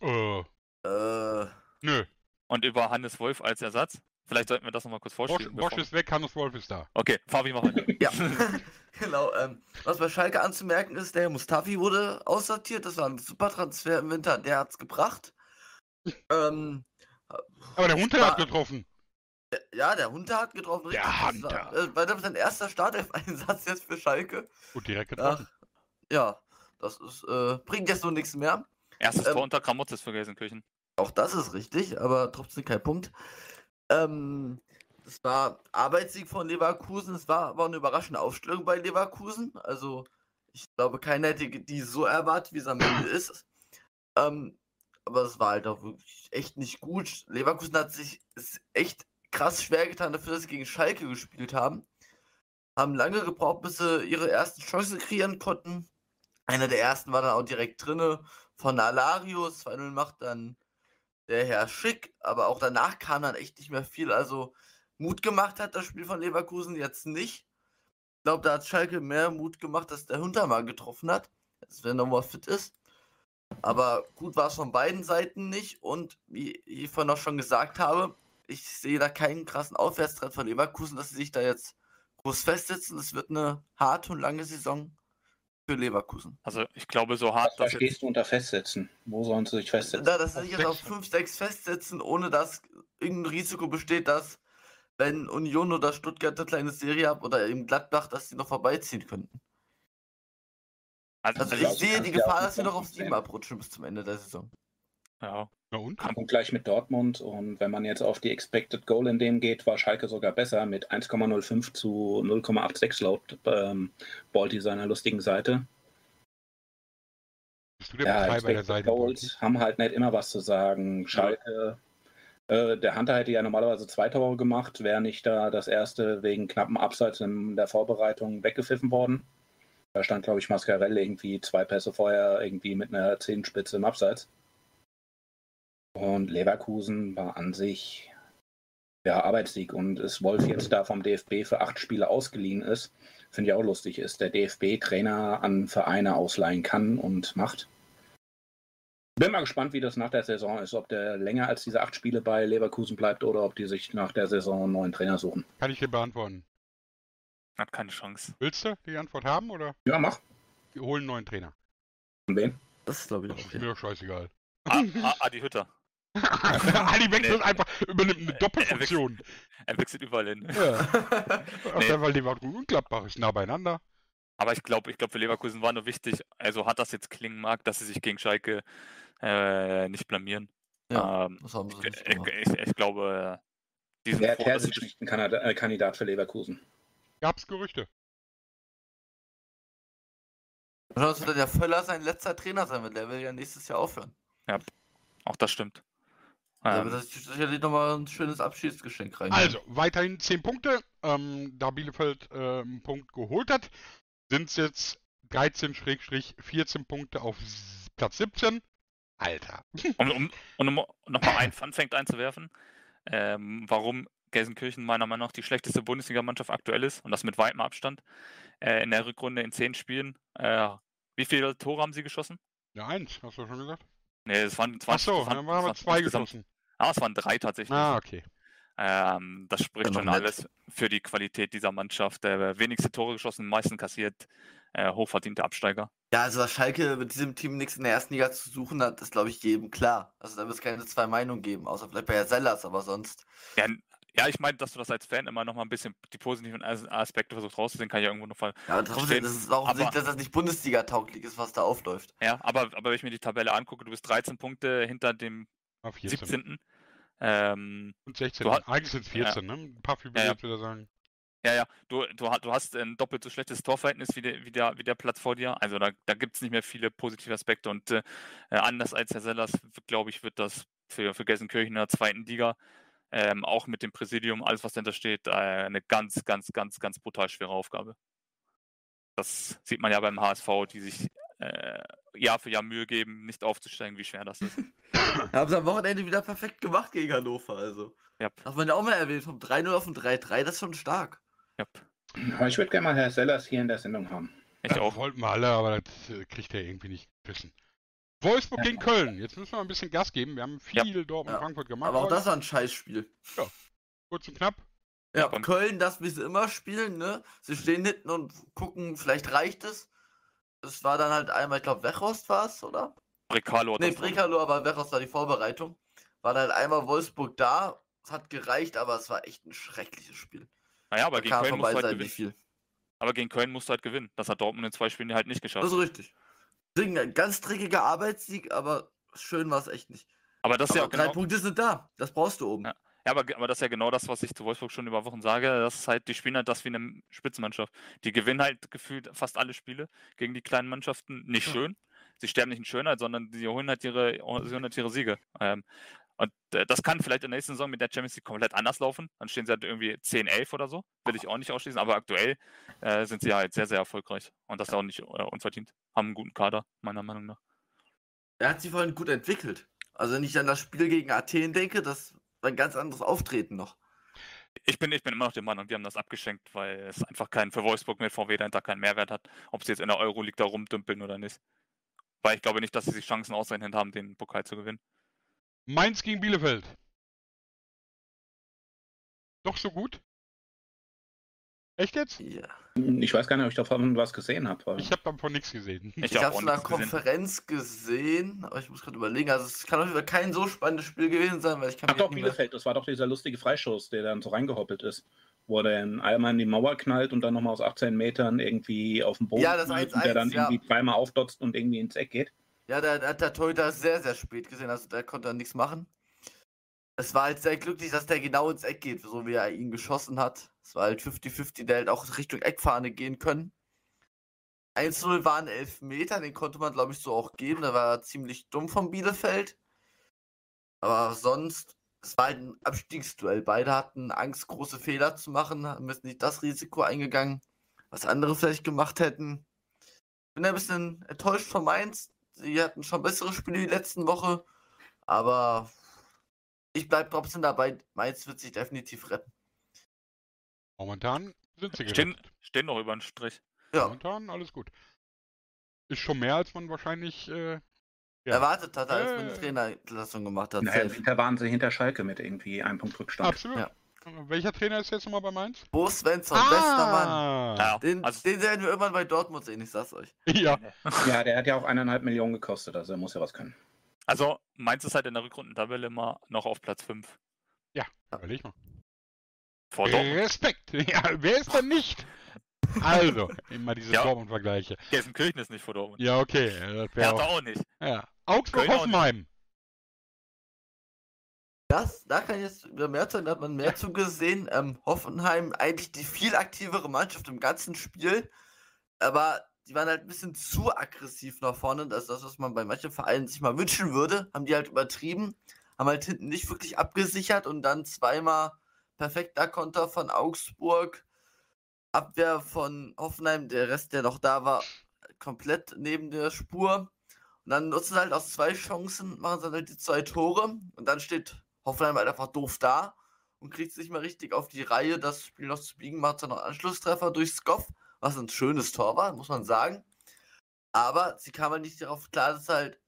Äh, Äh, nö. und über Hannes Wolf als Ersatz? Vielleicht sollten wir das nochmal kurz Bosch, vorstellen. Bosch bevor- ist weg, Hannes Wolf ist da. Okay, Fabi, mach weiter. ja, genau. Ähm, was bei Schalke anzumerken ist, der Mustafi wurde aussortiert. Das war ein super Transfer im Winter. Der hat's gebracht. ähm, Aber der Hunter War- hat getroffen. ja, der Hunter hat getroffen. Der richtig. Das Hunter. war, äh, Weil das sein erster Startelf-Einsatz jetzt für Schalke. Gut, direkt getroffen. Ach, ja, das ist, äh, bringt jetzt so nichts mehr. Erstes Ähm, Tor unter Kramotzes für Gelsenkirchen. Auch das ist richtig, aber trotzdem kein Punkt. Ähm, das war Arbeitssieg von Leverkusen. Es war aber eine überraschende Aufstellung bei Leverkusen. Also, ich glaube, keiner hätte die so erwartet, wie es am Ende ist. Ähm, aber es war halt auch wirklich echt nicht gut. Leverkusen hat sich echt krass schwer getan dafür, dass sie gegen Schalke gespielt haben. Haben lange gebraucht, bis sie ihre ersten Chancen kreieren konnten. Einer der ersten war dann auch direkt drinne von Alarius, 2-0 macht dann der Herr Schick, aber auch danach kam dann echt nicht mehr viel. Also Mut gemacht hat das Spiel von Leverkusen jetzt nicht. Ich glaube, da hat Schalke mehr Mut gemacht, dass der Hunter mal getroffen hat, als wenn er nochmal fit ist. Aber gut war es von beiden Seiten nicht. Und wie ich vorhin auch schon gesagt habe, ich sehe da keinen krassen Aufwärtstrend von Leverkusen, dass sie sich da jetzt groß festsetzen. Es wird eine harte und lange Saison für Leverkusen. Also ich glaube, so hart. Was verstehst du unter festsetzen? Wo sollen sie sich festsetzen? Da, dass sie sich jetzt auf 5, 6 festsetzen, ohne dass irgendein Risiko besteht, dass wenn Union oder Stuttgart eine kleine Serie hat oder eben Gladbach, dass sie noch vorbeiziehen könnten. Also, also ich sehe die Gefahr, dass wir noch auf 7 abrutschen bis zum Ende der Saison. Ja. Ja, und? und gleich mit Dortmund. Und wenn man jetzt auf die Expected Goal in dem geht, war Schalke sogar besser mit 1,05 zu 0,86 laut ähm, Balti seiner lustigen Seite. Bist du der ja, Betreiber der Seite? Goals haben halt nicht immer was zu sagen. Schalke, ja. äh, der Hunter hätte ja normalerweise zwei Tore gemacht, wäre nicht da das erste wegen knappen Abseits in der Vorbereitung weggepfiffen worden. Da stand, glaube ich, Mascarell irgendwie zwei Pässe vorher irgendwie mit einer Zehenspitze im Abseits. Und Leverkusen war an sich ja, Arbeitssieg. Und es Wolf jetzt da vom DFB für acht Spiele ausgeliehen ist, finde ich auch lustig, ist der DFB Trainer an Vereine ausleihen kann und macht. Bin mal gespannt, wie das nach der Saison ist, ob der länger als diese acht Spiele bei Leverkusen bleibt oder ob die sich nach der Saison einen neuen Trainer suchen. Kann ich dir beantworten. Hat keine Chance. Willst du die Antwort haben oder? Ja, mach. Wir holen einen neuen Trainer. Und wen? Das ist glaube ich. Das ist mir scheißegal. Ah, ah, Adi Hütter. Ali wechselt nee. einfach, übernimmt eine Doppelfunktion. Er wechselt, er wechselt überall hin. Ja. nee. Weil Leverkusen und Gladbach ist nah beieinander. Aber ich glaube, ich glaube, für Leverkusen war nur wichtig, also hat das jetzt klingen mag, dass sie sich gegen Schalke äh, nicht blamieren. Ja, ähm, das haben sie nicht ich, ich, ich, glaube, diesen Wer ist ein äh, Kandidat für Leverkusen? Gab's Gerüchte? Sonst wird der Völler sein letzter Trainer sein, weil der will ja nächstes Jahr aufhören. Ja, auch das stimmt. Da ähm, wird sicherlich nochmal ein schönes Abschiedsgeschenk rein. Also, weiterhin 10 Punkte. Ähm, da Bielefeld äh, einen Punkt geholt hat, sind es jetzt 13-14 Punkte auf Platz 17. Alter. um, um, um, nochmal ein Funfact einzuwerfen, ähm, warum Gelsenkirchen meiner Meinung nach die schlechteste Bundesligamannschaft aktuell ist und das mit weitem Abstand. Äh, in der Rückrunde in 10 Spielen. Äh, wie viele Tore haben sie geschossen? Ja, eins, hast du schon gesagt. Nee, es waren 20. Achso, dann waren wir zwei geschossen. Ah, es waren drei tatsächlich. Ah, okay. Ähm, das spricht schon nett. alles für die Qualität dieser Mannschaft. Der wenigste Tore geschossen, meisten kassiert, äh, hochverdiente Absteiger. Ja, also dass Schalke mit diesem Team nichts in der ersten Liga zu suchen hat, ist glaube ich jedem klar. Also da wird es keine zwei Meinungen geben, außer vielleicht bei Herr Sellers, aber sonst. Ja, ja, ich meine, dass du das als Fan immer noch mal ein bisschen die positiven Aspekte versuchst rauszusehen, kann ich ja irgendwo noch fall. Ja, aber trotzdem, das ist auch aber, nicht, dass das nicht Bundesliga-tauglich ist, was da aufläuft. Ja, aber, aber wenn ich mir die Tabelle angucke, du bist 13 Punkte hinter dem 17. Ähm, und 16. Hat, Eigentlich sind es 14, ja. ne? Ein paar viel ja, ja. wieder sagen. Ja, ja, du, du, du hast ein doppelt so schlechtes Torverhältnis wie der, wie der, wie der Platz vor dir. Also da, da gibt es nicht mehr viele positive Aspekte. Und äh, anders als Herr Sellers, glaube ich, wird das für, für Gelsenkirchen in der zweiten Liga ähm, auch mit dem Präsidium, alles was dahinter steht, äh, eine ganz, ganz, ganz, ganz brutal schwere Aufgabe. Das sieht man ja beim HSV, die sich äh, Jahr für Jahr Mühe geben, nicht aufzusteigen, wie schwer das ist. Haben sie am Wochenende wieder perfekt gemacht gegen Hannover, also. Yep. Darf man ja auch mal erwähnen, vom 3-0 auf ein 3-3, das ist schon stark. Yep. Aber ich würde gerne mal Herr Sellers hier in der Sendung haben. Ich auch. Wollten wir alle, aber das äh, kriegt er irgendwie nicht wissen. Wolfsburg gegen Köln. Jetzt müssen wir ein bisschen Gas geben. Wir haben viel ja. Dortmund, ja. Frankfurt gemacht. Aber auch das war ein Scheißspiel. Ja. Kurz und knapp. Ja, und Köln, das wie sie immer spielen, ne? Sie stehen hinten und gucken, vielleicht reicht es. Es war dann halt einmal, ich glaube, Wechhorst war es, oder? Brekalo. Ne, Brekalo, aber Wechhorst war die Vorbereitung. War dann halt einmal Wolfsburg da. Es hat gereicht, aber es war echt ein schreckliches Spiel. Naja, aber da gegen Köln musst du halt gewinnen. Aber gegen Köln musst du halt gewinnen. Das hat Dortmund in zwei Spielen halt nicht geschafft. Das ist richtig. Ein ganz dreckiger Arbeitssieg, aber schön war es echt nicht. Aber das aber ja drei genau... Punkte sind da. Das brauchst du oben. Ja. Ja, aber, aber das ist ja genau das, was ich zu Wolfsburg schon über Wochen sage. Das ist halt, die spielen halt das wie eine Spitzenmannschaft. Die gewinnen halt gefühlt fast alle Spiele gegen die kleinen Mannschaften. Nicht schön. Sie sterben nicht in Schönheit, sondern sie holen halt ihre, holen halt ihre Siege. Ähm, und äh, das kann vielleicht in der nächsten Saison mit der Champions League komplett anders laufen. Dann stehen sie halt irgendwie 10, 11 oder so. Will ich auch nicht ausschließen. Aber aktuell äh, sind sie halt sehr, sehr erfolgreich. Und das ist auch nicht äh, unverdient. Haben einen guten Kader, meiner Meinung nach. Er hat sich vor allem gut entwickelt. Also wenn ich an das Spiel gegen Athen denke, das war ein ganz anderes Auftreten noch. Ich bin, ich bin immer noch der Meinung, die haben das abgeschenkt, weil es einfach keinen für Wolfsburg mit VW dahinter keinen Mehrwert hat, ob sie jetzt in der Euroleague da rumdümpeln oder nicht. Weil ich glaube nicht, dass sie sich Chancen ausrechnen haben, den Pokal zu gewinnen. Mainz gegen Bielefeld. Doch so gut? Echt jetzt? Ja. Ich weiß gar nicht, ob ich davon was gesehen habe. Ich habe davon nichts gesehen. Ich, Ich hab habe es in der nichts gesehen. Konferenz gesehen, aber ich muss gerade überlegen. Also es kann auf jeden Fall kein so spannendes Spiel gewesen sein, weil ich kann Ach doch, nicht mehr- Bielefeld, das war doch dieser lustige Freischuss, der dann so reingehoppelt ist. Wo er dann einmal in die Mauer knallt und dann nochmal aus 18 Metern irgendwie auf den Boden Ja, das knallt 1-1, und der dann ja. irgendwie dreimal aufdotzt und irgendwie ins Eck geht. Ja, da da hat der Torhüter sehr, sehr spät gesehen, also der konnte dann nichts machen. Es war halt sehr glücklich, dass der genau ins Eck geht, so wie er ihn geschossen hat. Es war halt 50-50, der hätte auch Richtung Eckfahne gehen können. 1-0 waren 11 Meter, den konnte man, glaube ich, so auch geben. Der war ziemlich dumm von Bielefeld. Aber sonst, es war halt ein Abstiegsduell. Beide hatten Angst, große Fehler zu machen, haben jetzt nicht das Risiko eingegangen, was andere vielleicht gemacht hätten. Bin ein bisschen enttäuscht von Mainz. Sie hatten schon bessere Spiele die letzten Woche, aber ich bleibe trotzdem dabei. Mainz wird sich definitiv retten. Momentan sind sie Stehen, gerettet. stehen noch über den Strich. Ja, Momentan alles gut. Ist schon mehr, als man wahrscheinlich. Äh, ja. erwartet hat, als man Äh. die Trainerentlassung gemacht hat. Naja. Winter waren sie hinter Schalke mit irgendwie einem Punkt Rückstand. Absolut. Ja. Welcher Trainer ist jetzt nochmal bei Mainz? Bo Svensson, bester Mann. Ah, Ja, Den, also, den werden wir irgendwann bei Dortmund sehen, ich sag's euch. ja. Ja, der hat ja auch eineinhalb Millionen gekostet, also er muss ja was können. Also Mainz ist halt in der Rückrundentabelle immer noch auf Platz 5. Überleg mal. Vor Dortmund. Respekt. Ja, wer ist denn nicht? Also, immer diese Ja. Dortmund-Vergleiche. Gelsenkirchen ist nicht vor Dortmund. Ja, okay. Das Hertha auch, auch nicht. ja. Augsburg, Köln auch Hoffenheim. Das, da kann ich jetzt über mehr sagen, da hat man mehr zugesehen. Ähm, Hoffenheim eigentlich die viel aktivere Mannschaft im ganzen Spiel, aber die waren halt ein bisschen zu aggressiv nach vorne. Das ist das, was man bei manchen Vereinen sich mal wünschen würde. Haben die halt übertrieben, haben halt hinten nicht wirklich abgesichert und dann zweimal perfekter Konter von Augsburg, Abwehr von Hoffenheim, der Rest, der noch da war, komplett neben der Spur. Und dann nutzen sie halt aus zwei Chancen, machen sie halt die zwei Tore und dann steht Hoffenheim halt einfach doof da und kriegt es nicht mehr richtig auf die Reihe, das Spiel noch zu biegen, macht dann noch Anschlusstreffer durch Skoff, was ein schönes Tor war, muss man sagen. Aber sie kam halt nicht darauf klar, dass halt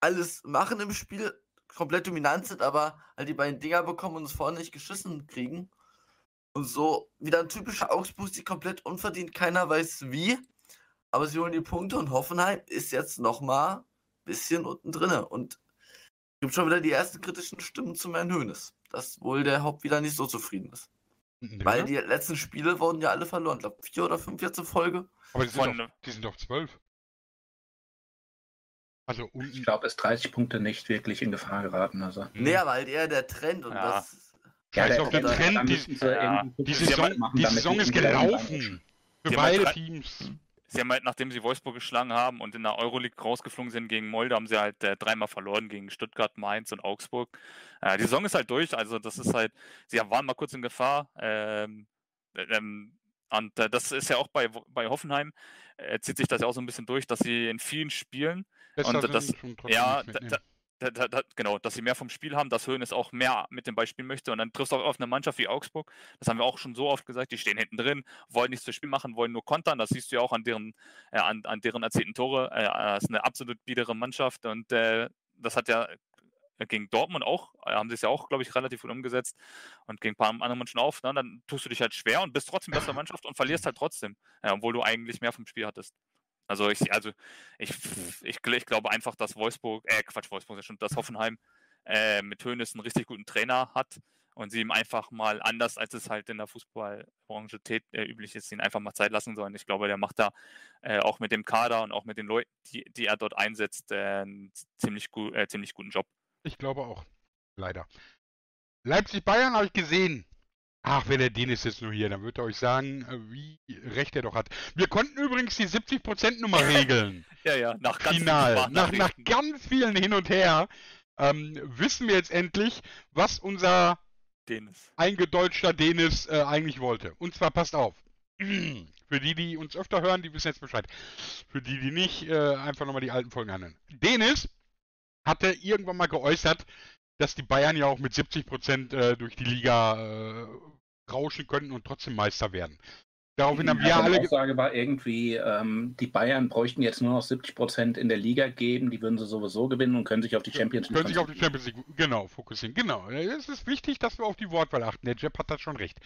alles machen im Spiel, komplett dominant sind, aber halt die beiden Dinger bekommen und es vorne nicht geschissen kriegen. Und so wieder ein typischer Augsburg, sie komplett unverdient, keiner weiß wie. Aber sie holen die Punkte und Hoffenheim ist jetzt nochmal ein bisschen unten drinne. Und es gibt schon wieder die ersten kritischen Stimmen zum Herrn Hönes, dass wohl der Haupt wieder nicht so zufrieden ist. Weil die letzten Spiele wurden ja alle verloren. Ich glaube, vier oder fünf jetzt in Folge. Aber die sind, Von- doch, die sind doch zwölf. Also Ich unten. glaube, ist 30 Punkte nicht wirklich in Gefahr geraten. Also. Hm. Nee, aber halt eher der Trend und Ja. das. Scheiß der- auf der- Trend. Die, Ja. die Saison, machen, die Saison ist gelaufen. Für beide Teams. Sie haben halt, nachdem sie Wolfsburg geschlagen haben und in der Euroleague rausgeflogen sind gegen Molde, haben sie halt äh, dreimal verloren gegen Stuttgart, Mainz und Augsburg. Äh, die Saison ist halt durch, also das ist halt, sie waren mal kurz in Gefahr. Ähm, ähm, und äh, das ist ja auch bei, bei Hoffenheim, äh, zieht sich das ja auch so ein bisschen durch, dass sie in vielen Spielen Besser Und das- ja, da. Da, da, genau, dass sie mehr vom Spiel haben, dass Höhen es auch mehr mit dem Ball spielen möchte. Und dann triffst du auch auf eine Mannschaft wie Augsburg. Das haben wir auch schon so oft gesagt. Die stehen hinten drin, wollen nichts zu Spiel machen, wollen nur kontern. Das siehst du ja auch an deren, äh, an, an deren erzielten Tore. Äh, das ist eine absolut biedere Mannschaft. Und äh, das hat ja gegen Dortmund auch, äh, haben sie es ja auch, glaube ich, relativ gut umgesetzt. Und gegen ein paar andere Mannschaften auch. Ne? Dann tust du dich halt schwer und bist trotzdem bessere Mannschaft und verlierst halt trotzdem, ja, obwohl du eigentlich mehr vom Spiel hattest. Also ich, also ich, ich, ich glaube einfach, dass Wolfsburg, äh Quatsch, Wolfsburg, ja schon, dass Hoffenheim äh, mit Hoeneß einen richtig guten Trainer hat und sie ihm einfach mal anders, als es halt in der Fußballbranche tät, äh, üblich ist, ihn einfach mal Zeit lassen sollen. Ich glaube, der macht da äh, auch mit dem Kader und auch mit den Leuten, die, die er dort einsetzt, äh, einen ziemlich, gu äh, ziemlich guten Job. Ich glaube auch. Leider. Leipzig-Bayern habe ich gesehen. Ach, wenn der Dennis jetzt nur hier, dann wird er euch sagen, äh, wie recht er doch hat. Wir konnten übrigens die 70%-Nummer regeln. Ja, ja, nach ganz vielen Final. Nach, nach ganz vielen Hin und Her ähm, wissen wir jetzt endlich, was unser Dennis. eingedeutschter Dennis äh, eigentlich wollte. Und zwar passt auf. Für die, die uns öfter hören, die wissen jetzt Bescheid. Für die, die nicht, äh, einfach nochmal die alten Folgen anhören. Dennis hatte irgendwann mal geäußert, dass die Bayern ja auch mit 70 Prozent äh, durch die Liga äh, rauschen könnten und trotzdem Meister werden. Daraufhin haben wir Ja, alle. die ge- Aussage war irgendwie, ähm, die Bayern bräuchten jetzt nur noch 70 Prozent in der Liga geben, die würden sie sowieso gewinnen und können sich auf die Champions League Können sich auf die. Champions League genau fokussieren. Genau. Es ist wichtig, dass wir auf die Wortwahl achten. Der Jeff hat das schon recht.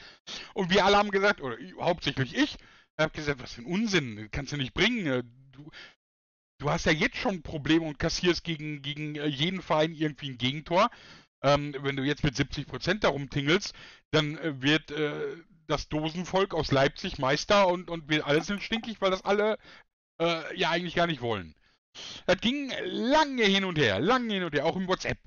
Und wir alle haben gesagt, oder ich- hauptsächlich ich, habe gesagt, was für ein Unsinn, kannst du nicht bringen. Äh, Du, du hast ja jetzt schon Probleme und kassierst gegen, gegen äh, jeden Verein irgendwie ein Gegentor. Ähm, wenn du jetzt mit 70% darum tingelst, dann äh, wird äh, das Dosenvolk aus Leipzig Meister und, und wir alle sind stinkig, weil das alle äh, ja eigentlich gar nicht wollen. Das ging lange hin und her, lange hin und her, auch im WhatsApp.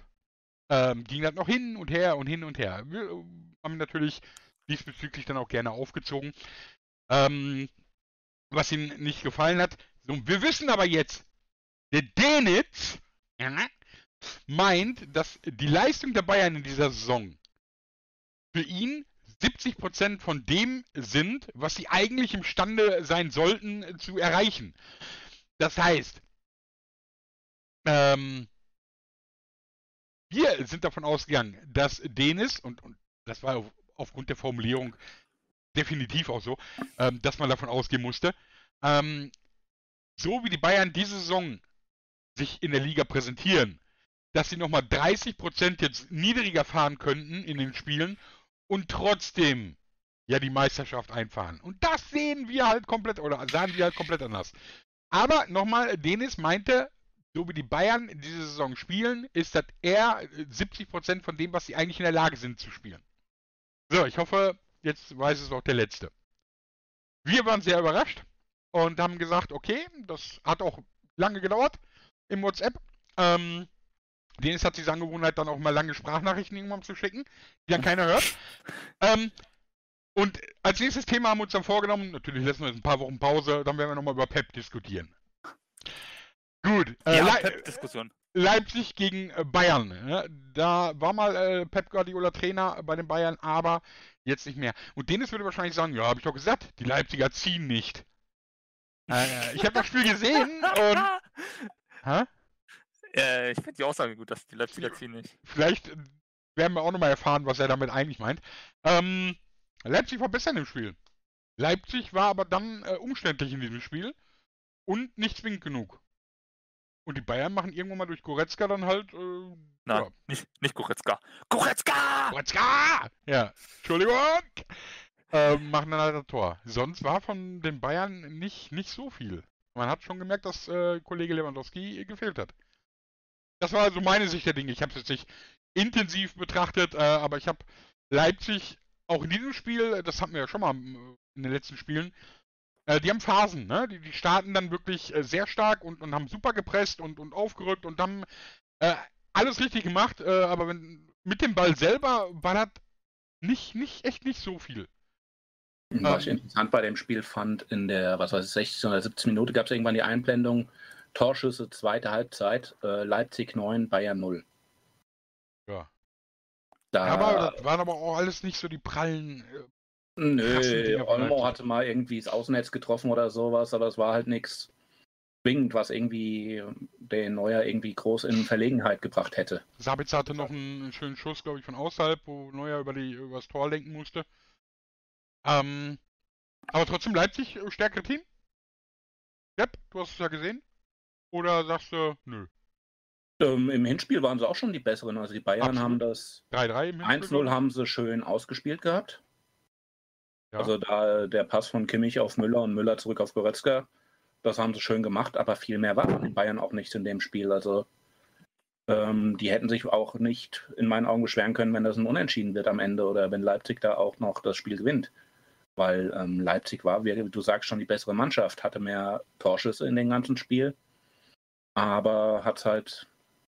Ähm, ging das noch hin und her und hin und her. Wir äh, haben natürlich diesbezüglich dann auch gerne aufgezogen. Ähm, was ihnen nicht gefallen hat. So, wir wissen aber jetzt, der Denitz meint, dass die Leistung der Bayern in dieser Saison für ihn 70% von dem sind, was sie eigentlich imstande sein sollten äh, zu erreichen. Das heißt, ähm, wir sind davon ausgegangen, dass Denis, und, und das war auf, aufgrund der Formulierung definitiv auch so, ähm, dass man davon ausgehen musste, ähm, so wie die Bayern diese Saison sich in der Liga präsentieren, dass sie nochmal 30% jetzt niedriger fahren könnten in den Spielen und trotzdem ja die Meisterschaft einfahren. Und das sehen wir halt komplett, oder sahen wir halt komplett anders. Aber nochmal, Denis meinte, so wie die Bayern diese Saison spielen, ist das eher äh, 70% von dem, was sie eigentlich in der Lage sind zu spielen. So, ich hoffe, jetzt weiß es auch der Letzte. Wir waren sehr überrascht und haben gesagt, okay, das hat auch lange gedauert im WhatsApp. Ähm, Dennis hat sich Angewohnheit, dann auch mal lange Sprachnachrichten irgendwann zu schicken, die dann keiner hört. Ähm, und als nächstes Thema haben wir uns dann vorgenommen, natürlich lassen wir jetzt ein paar Wochen Pause, dann werden wir nochmal über Pep diskutieren. Gut, äh, ja, Pep-Diskussion. Leipzig gegen äh, Bayern. Ja, da war mal äh, Pep Guardiola Trainer bei den Bayern, aber jetzt nicht mehr. Und Dennis würde wahrscheinlich sagen, ja, habe ich doch gesagt, die Leipziger ziehen nicht. Äh, ich habe das Spiel gesehen und... Hä? Äh, ich finde die Aussage gut, dass die Leipziger ziehen nicht. Vielleicht äh, werden wir auch nochmal erfahren, was er damit eigentlich meint. Ähm, Leipzig war besser in dem Spiel. Leipzig war aber dann äh, umständlich in diesem Spiel und nicht zwingend genug. Und die Bayern machen irgendwann mal durch Goretzka dann halt. Äh, Nein, ja. nicht, nicht Goretzka. Goretzka! Goretzka! Ja, Entschuldigung! Äh, machen dann halt das Tor. Sonst war von den Bayern nicht, nicht so viel. Man hat schon gemerkt, dass äh, Kollege Lewandowski äh, gefehlt hat. Das war also meine Sicht der Dinge. Ich habe es jetzt nicht intensiv betrachtet, äh, aber ich habe Leipzig auch in diesem Spiel, das hatten wir ja schon mal äh, in den letzten Spielen, äh, die haben Phasen, ne? Die, die starten dann wirklich äh, sehr stark und, und haben super gepresst und, und aufgerückt und haben äh, alles richtig gemacht, äh, aber wenn mit dem Ball selber war das nicht, nicht, echt nicht so viel. Was ich Ähm. interessant bei dem Spiel fand, in der, was weiß ich, 16 oder 17 Minute gab es irgendwann die Einblendung, Torschüsse, zweite Halbzeit, äh, Leipzig 9, Bayern 0. Ja. Da, aber das waren aber auch alles nicht so die prallen. Äh, nö, Olmo hatte mal irgendwie das Außennetz getroffen oder sowas, aber es war halt nichts zwingend, was irgendwie den Neuer irgendwie groß in Verlegenheit gebracht hätte. Sabitzer hatte noch einen schönen Schuss, glaube ich, von außerhalb, wo Neuer über, die, über das Tor lenken musste. Ähm, aber trotzdem Leipzig äh, stärkere Team? Yep, du hast es ja gesehen. Oder sagst du, nö, Ähm, Im Hinspiel waren sie auch schon die besseren. Also die Bayern Absolut. haben das 3-3 im Hinspiel, 1-0 haben sie schön ausgespielt gehabt. Ja. Also da der Pass von Kimmich auf Müller und Müller zurück auf Goretzka, das haben sie schön gemacht, aber viel mehr war von den Bayern auch nicht in dem Spiel. Also ähm, die hätten sich auch nicht in meinen Augen beschweren können, wenn das ein Unentschieden wird am Ende oder wenn Leipzig da auch noch das Spiel gewinnt. Weil ähm, Leipzig war, wie du sagst, schon die bessere Mannschaft, hatte mehr Torschüsse in dem ganzen Spiel, aber hat halt,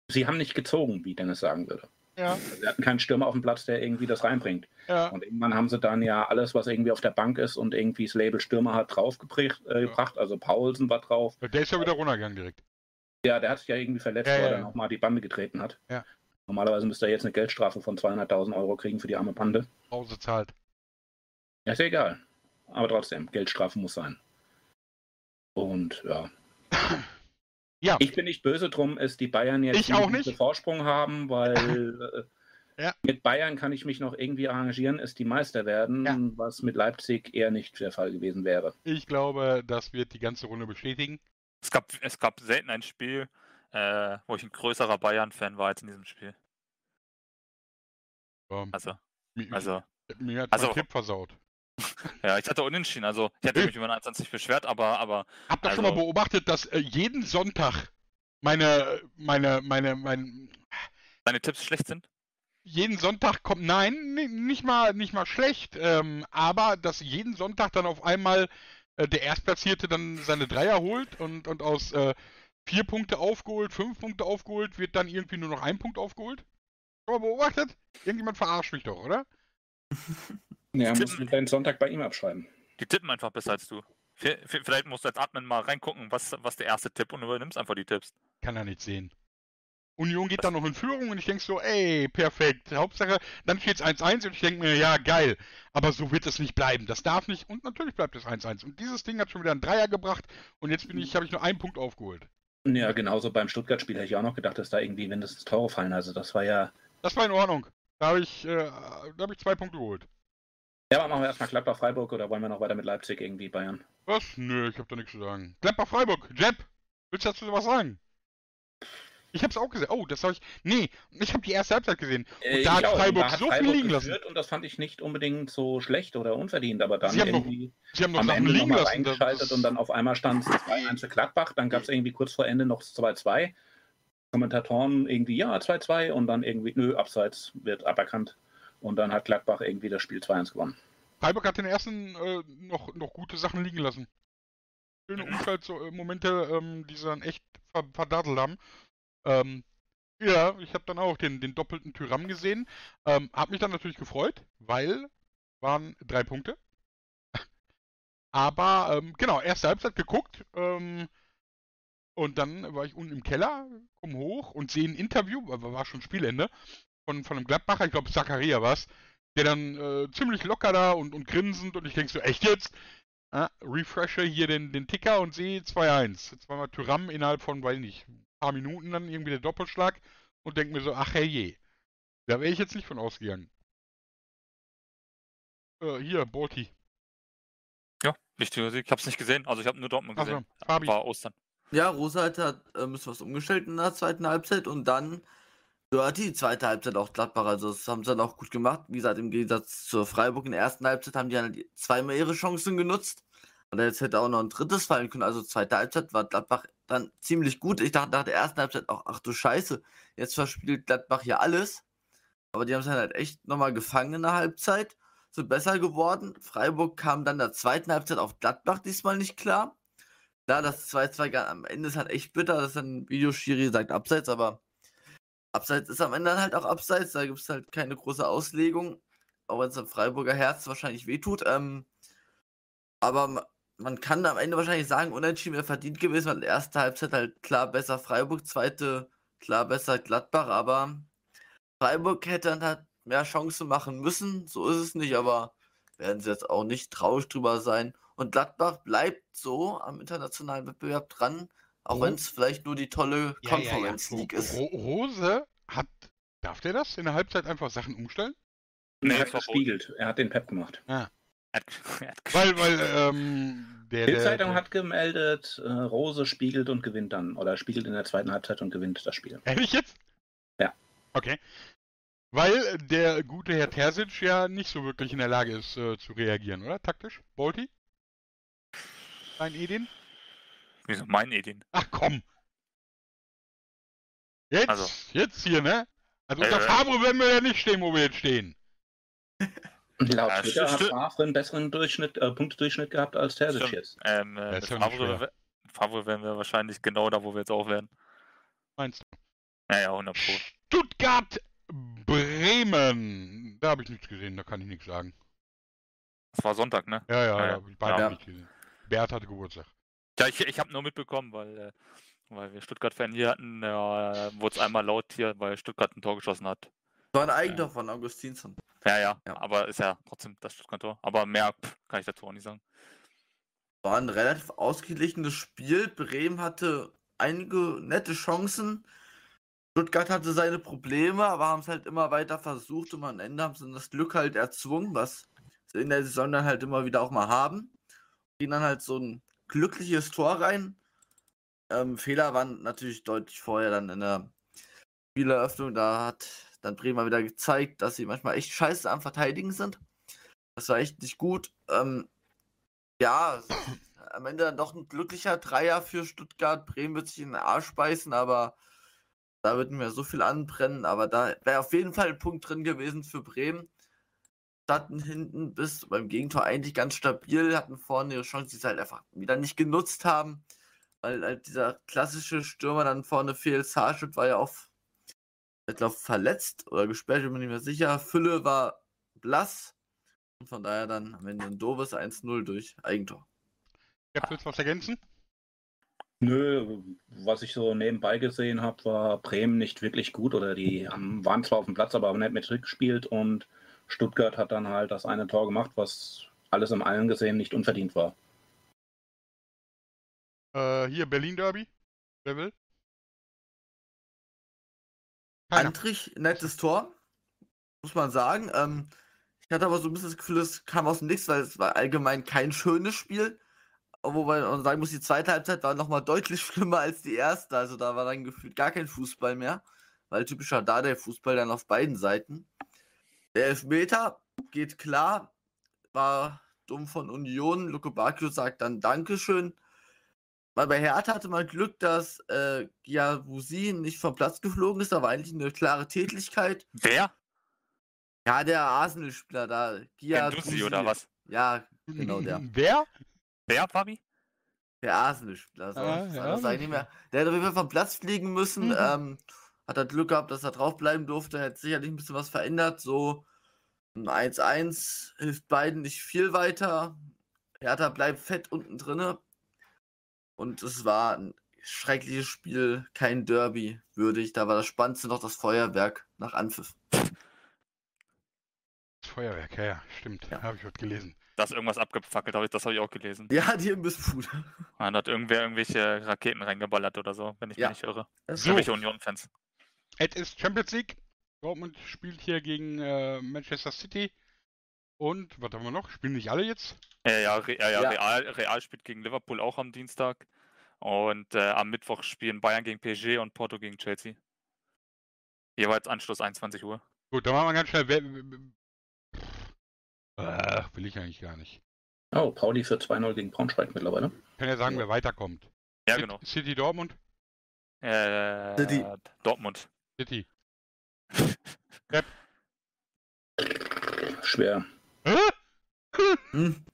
sie haben nicht gezogen, wie Dennis sagen würde. Ja, Sie hatten keinen Stürmer auf dem Platz, der irgendwie das reinbringt. ja. Und irgendwann haben sie dann ja alles, was irgendwie auf der Bank ist und irgendwie das Label Stürmer hat, draufgebracht. Äh, Ja. Also Paulsen war drauf. Der ist ja wieder runtergegangen direkt. Ja, der hat sich ja irgendwie verletzt, Ja, weil ja, er nochmal die Bande getreten hat. Ja. Normalerweise müsste er jetzt eine Geldstrafe von 200.000 Euro kriegen für die arme Bande. Pause zahlt. Ja, ist ja egal. Aber trotzdem, Geldstrafe muss sein. Und ja, Ja. Ich bin nicht böse drum, ist die Bayern jetzt Ich auch einen nicht. Vorsprung haben, weil äh, Ja. mit Bayern kann ich mich noch irgendwie arrangieren, ist die Meister werden, Ja. was mit Leipzig eher nicht der Fall gewesen wäre. Ich glaube, das wird die ganze Runde bestätigen. Es gab, es gab selten ein Spiel, äh, wo ich ein größerer Bayern-Fan war als in diesem Spiel. Ähm, Also, mir, also, mir hat also- mein Tipp versaut. Ja, ich hatte unentschieden. Also, ich hätte Äh. mich über ein 1 nicht beschwert, aber, aber Habt ihr schon mal Also- beobachtet, dass äh, jeden Sonntag meine, meine, meine, mein, deine Tipps schlecht sind? jeden Sonntag kommt, nein, ni- nicht mal, nicht mal schlecht, ähm, aber dass jeden Sonntag dann auf einmal äh, der Erstplatzierte dann seine Dreier holt und, und aus äh, vier Punkte aufgeholt, fünf Punkte aufgeholt, wird dann irgendwie nur noch ein Punkt aufgeholt? Schon mal beobachtet? Irgendjemand verarscht mich doch, oder? Ja, Tippen- musst du deinen Sonntag bei ihm abschreiben. Die tippen einfach besser als du. Vielleicht musst du als Admin mal reingucken, was, was der erste Tipp und übernimmst einfach die Tipps. Kann er nicht sehen. Union geht dann noch in Führung und ich denke so, ey, perfekt. Hauptsache, dann steht es 1-1 und ich denke mir, ja, geil. Aber so wird es nicht bleiben. Das darf nicht. Und natürlich bleibt es 1-1. Und dieses Ding hat schon wieder einen Dreier gebracht und jetzt bin ich, habe ich nur einen Punkt aufgeholt. Ja, genauso beim Stuttgart-Spiel hätte ich auch noch gedacht, dass da irgendwie mindestens Tore fallen. Also das war ja. Das war in Ordnung. Da habe ich, äh, da habe ich zwei Punkte geholt. Ja, aber machen wir erstmal Gladbach-Freiburg oder wollen wir noch weiter mit Leipzig irgendwie Bayern? Was? Nö, ich habe da nichts zu sagen. Gladbach Freiburg, Jeb, willst du dazu was sagen? Ich hab's auch gesehen. Oh, das habe ich. Nee, ich habe die erste Halbzeit gesehen. Äh, da hat auch. Freiburg Da hat so viel liegen lassen. Und das fand ich nicht unbedingt so schlecht oder unverdient, aber dann Sie haben noch irgendwie Sie haben noch am Ende liegen lassen. Reingeschaltet und dann auf einmal stand es 2-1 für Gladbach, dann gab es irgendwie kurz vor Ende noch 2-2. Kommentatoren irgendwie, ja, 2-2 und dann irgendwie, nö, abseits wird aberkannt. Und dann hat Gladbach irgendwie das Spiel 2-1 gewonnen. Freiburg hat den ersten äh, noch, noch gute Sachen liegen lassen. Schöne Umschaltmomente, ähm, die sie dann echt ver verdattelt haben. Ähm, ja, ich habe dann auch den, den doppelten Tyram gesehen. Ähm, hab mich dann natürlich gefreut, weil waren drei Punkte. Aber ähm, genau, erste Halbzeit geguckt. Ähm, und dann war ich unten im Keller, komm hoch und sehe ein Interview, aber war schon Spielende, von, von einem Gladbacher, ich glaube Zakaria war's, der dann äh, ziemlich locker da und, und grinsend und ich denke so, echt jetzt? Ah, refreshe hier den, den Ticker und sehe 2-1. Jetzt war mal Tyram innerhalb von, weiß nicht, ein paar Minuten dann irgendwie der Doppelschlag und denke mir so, ach herrje. Da wäre ich jetzt nicht von ausgegangen. Äh, hier, Borti. Ja, wichtiger Sieg. Ich hab's nicht gesehen, also ich habe nur Dortmund Ach so, gesehen. Fabi. War Ostern. Ja, Rosa hat äh, ein bisschen was umgestellt in der zweiten Halbzeit und dann hörte die zweite Halbzeit auch Gladbach. Also das haben sie dann auch gut gemacht. Wie gesagt, im Gegensatz zur Freiburg in der ersten Halbzeit haben die dann zweimal ihre Chancen genutzt. Und jetzt hätte auch noch ein drittes fallen können. Also zweite Halbzeit war Gladbach dann ziemlich gut. Ich dachte nach der ersten Halbzeit auch, ach du Scheiße, jetzt verspielt Gladbach hier alles. Aber die haben es dann halt echt nochmal gefangen in der Halbzeit. Sind besser geworden. Freiburg kam dann der zweiten Halbzeit auf Gladbach diesmal nicht klar. Klar, das 2-2 ga- am Ende ist halt echt bitter, dass dann Videoschiri sagt Abseits, aber Abseits ist am Ende halt auch Abseits, da gibt es halt keine große Auslegung, auch wenn es am Freiburger Herz wahrscheinlich wehtut. Ähm, aber ma- man kann am Ende wahrscheinlich sagen, unentschieden wäre verdient gewesen, weil erste Halbzeit halt klar besser Freiburg, zweite klar besser Gladbach, aber Freiburg hätte dann halt mehr Chancen machen müssen, so ist es nicht, aber werden sie jetzt auch nicht traurig drüber sein. Und Gladbach bleibt so am internationalen Wettbewerb dran, auch wenn es vielleicht nur die tolle Ja, ja, ja. Conference League ist. Ro Rose hat, darf der das in der Halbzeit einfach Sachen umstellen? Nee, er hat gespiegelt. Er hat den Pep gemacht. Hat, hat Weil, weil, ähm, der, Die der, Zeitung der hat gemeldet, äh, Rose spiegelt und gewinnt dann. Oder spiegelt in der zweiten Halbzeit und gewinnt das Spiel. Ehrlich jetzt? Ja. Okay. Weil der gute Herr Terzic ja nicht so wirklich in der Lage ist äh, zu reagieren, oder? Taktisch? Bolti? Dein Edin? Wieso mein Edin? Ach komm! Jetzt, Also. jetzt hier, ne? Also Äh, unter äh. Fabro werden wir ja nicht stehen, wo wir jetzt stehen. Laut Ja, Twitter hat Favre einen besseren Durchschnitt, äh, Punktedurchschnitt gehabt als Terzic jetzt. Ähm, äh, mit Favre, Favre wären wir wahrscheinlich genau da, wo wir jetzt auch wären. Meinst du? Ja, ja, 100 Pro. Stuttgart, Bremen. Da habe ich nichts gesehen, da kann ich nichts sagen. Das war Sonntag, ne? Ja, ja, Ja, ja. ja. hab ich beide Ja. nicht gesehen. Bert hatte Geburtstag. Ja, ich, ich habe nur mitbekommen, weil, äh, weil wir Stuttgart-Fan hier hatten, ja, wurde es einmal laut hier, weil Stuttgart ein Tor geschossen hat. War ein Eigentor von Augustinsson. Ja, ja, Ja. aber ist ja trotzdem das Stuttgart-Tor. Aber mehr pff, kann ich dazu auch nicht sagen. War ein relativ ausgeglichenes Spiel. Bremen hatte einige nette Chancen. Stuttgart hatte seine Probleme, aber haben es halt immer weiter versucht und am Ende haben sie das Glück halt erzwungen, was sie in der Saison dann halt immer wieder auch mal haben. Gehen dann halt so ein glückliches Tor rein. Ähm, Fehler waren natürlich deutlich vorher dann in der Spieleröffnung. Da hat dann Bremer wieder gezeigt, dass sie manchmal echt scheiße am Verteidigen sind. Das war echt nicht gut. Ähm, ja, am Ende dann doch ein glücklicher Dreier für Stuttgart. Bremen wird sich in den Arsch beißen, aber da wird mir so viel anbrennen. Aber da wäre auf jeden Fall ein Punkt drin gewesen für Bremen. Standen hinten bis beim Gegentor eigentlich ganz stabil, hatten vorne ihre Chance, die sie halt einfach wieder nicht genutzt haben, weil halt dieser klassische Stürmer dann vorne fehlt. Sarschut war ja auch, ich glaube, verletzt oder gesperrt, bin mir nicht mehr sicher. Fülle war blass. Und von daher dann am Ende ein doofes 1-0 durch Eigentor. Ja, willst du was ergänzen? Nö, was ich so nebenbei gesehen habe, war Bremen nicht wirklich gut oder die haben, waren zwar auf dem Platz, aber haben nicht mit gespielt und Stuttgart hat dann halt das eine Tor gemacht, was alles im Allen gesehen nicht unverdient war. Äh, hier Berlin Derby. Wer will? Keiner. Antrich, nettes Tor, muss man sagen. Ähm, ich hatte aber so ein bisschen das Gefühl, es kam aus dem Nichts, weil es war allgemein kein schönes Spiel. Wobei man sagen muss, die zweite Halbzeit war nochmal deutlich schlimmer als die erste. Also da war dann gefühlt gar kein Fußball mehr. Weil typischer da der Fußball dann auf beiden Seiten. Der Elfmeter geht klar. War dumm von Union. Luke Bakio sagt dann Dankeschön. Weil bei Hertha hatte man Glück, dass äh, Giavusi nicht vom Platz geflogen ist. Da war eigentlich eine klare Tätigkeit. Wer? Ja, der Arsenal-Spieler da. Gendouzi oder was? Ja, genau der. Wer? Wer, Fabi? Der Arsenal-Spieler. So. Ah, das ja, war das eigentlich nicht mehr. Der hat auf jeden Fall vom Platz fliegen müssen. Mhm. Ähm, hat er Glück gehabt, dass er draufbleiben durfte. Hätte sicherlich ein bisschen was verändert. So ein 1-1 hilft beiden nicht viel weiter. Hertha bleibt fett unten drinne. Und es war ein schreckliches Spiel, kein Derby würdig. Da war das Spannendste noch das Feuerwerk nach Anpfiff. Das Feuerwerk, ja, ja, stimmt. Ja. Habe ich heute gelesen. Da ist irgendwas abgefackelt, hab ich, das habe ich auch gelesen. Ja, die Imbissbude. Man hat irgendwer irgendwelche Raketen reingeballert oder so, wenn ich Ja. mich nicht irre. So. Irgendwelche Union-Fans. Es ist Champions League. Dortmund spielt hier gegen äh, Manchester City. Und, was haben wir noch? Spielen nicht alle jetzt? Ja, ja, Re ja, ja. Real, Real spielt gegen Liverpool auch am Dienstag. Und äh, am Mittwoch spielen Bayern gegen PSG und Porto gegen Chelsea. Jeweils Anschluss 21 Uhr. Gut, dann machen wir ganz schnell. Äh, will ich eigentlich gar nicht. Oh, Pauli für 2-0 gegen Braunschweig mittlerweile. Ich kann ja sagen, Ja. wer weiterkommt. Ja, genau. City Dortmund? Äh, City. Dortmund. City. Schwer. Hä? Hm?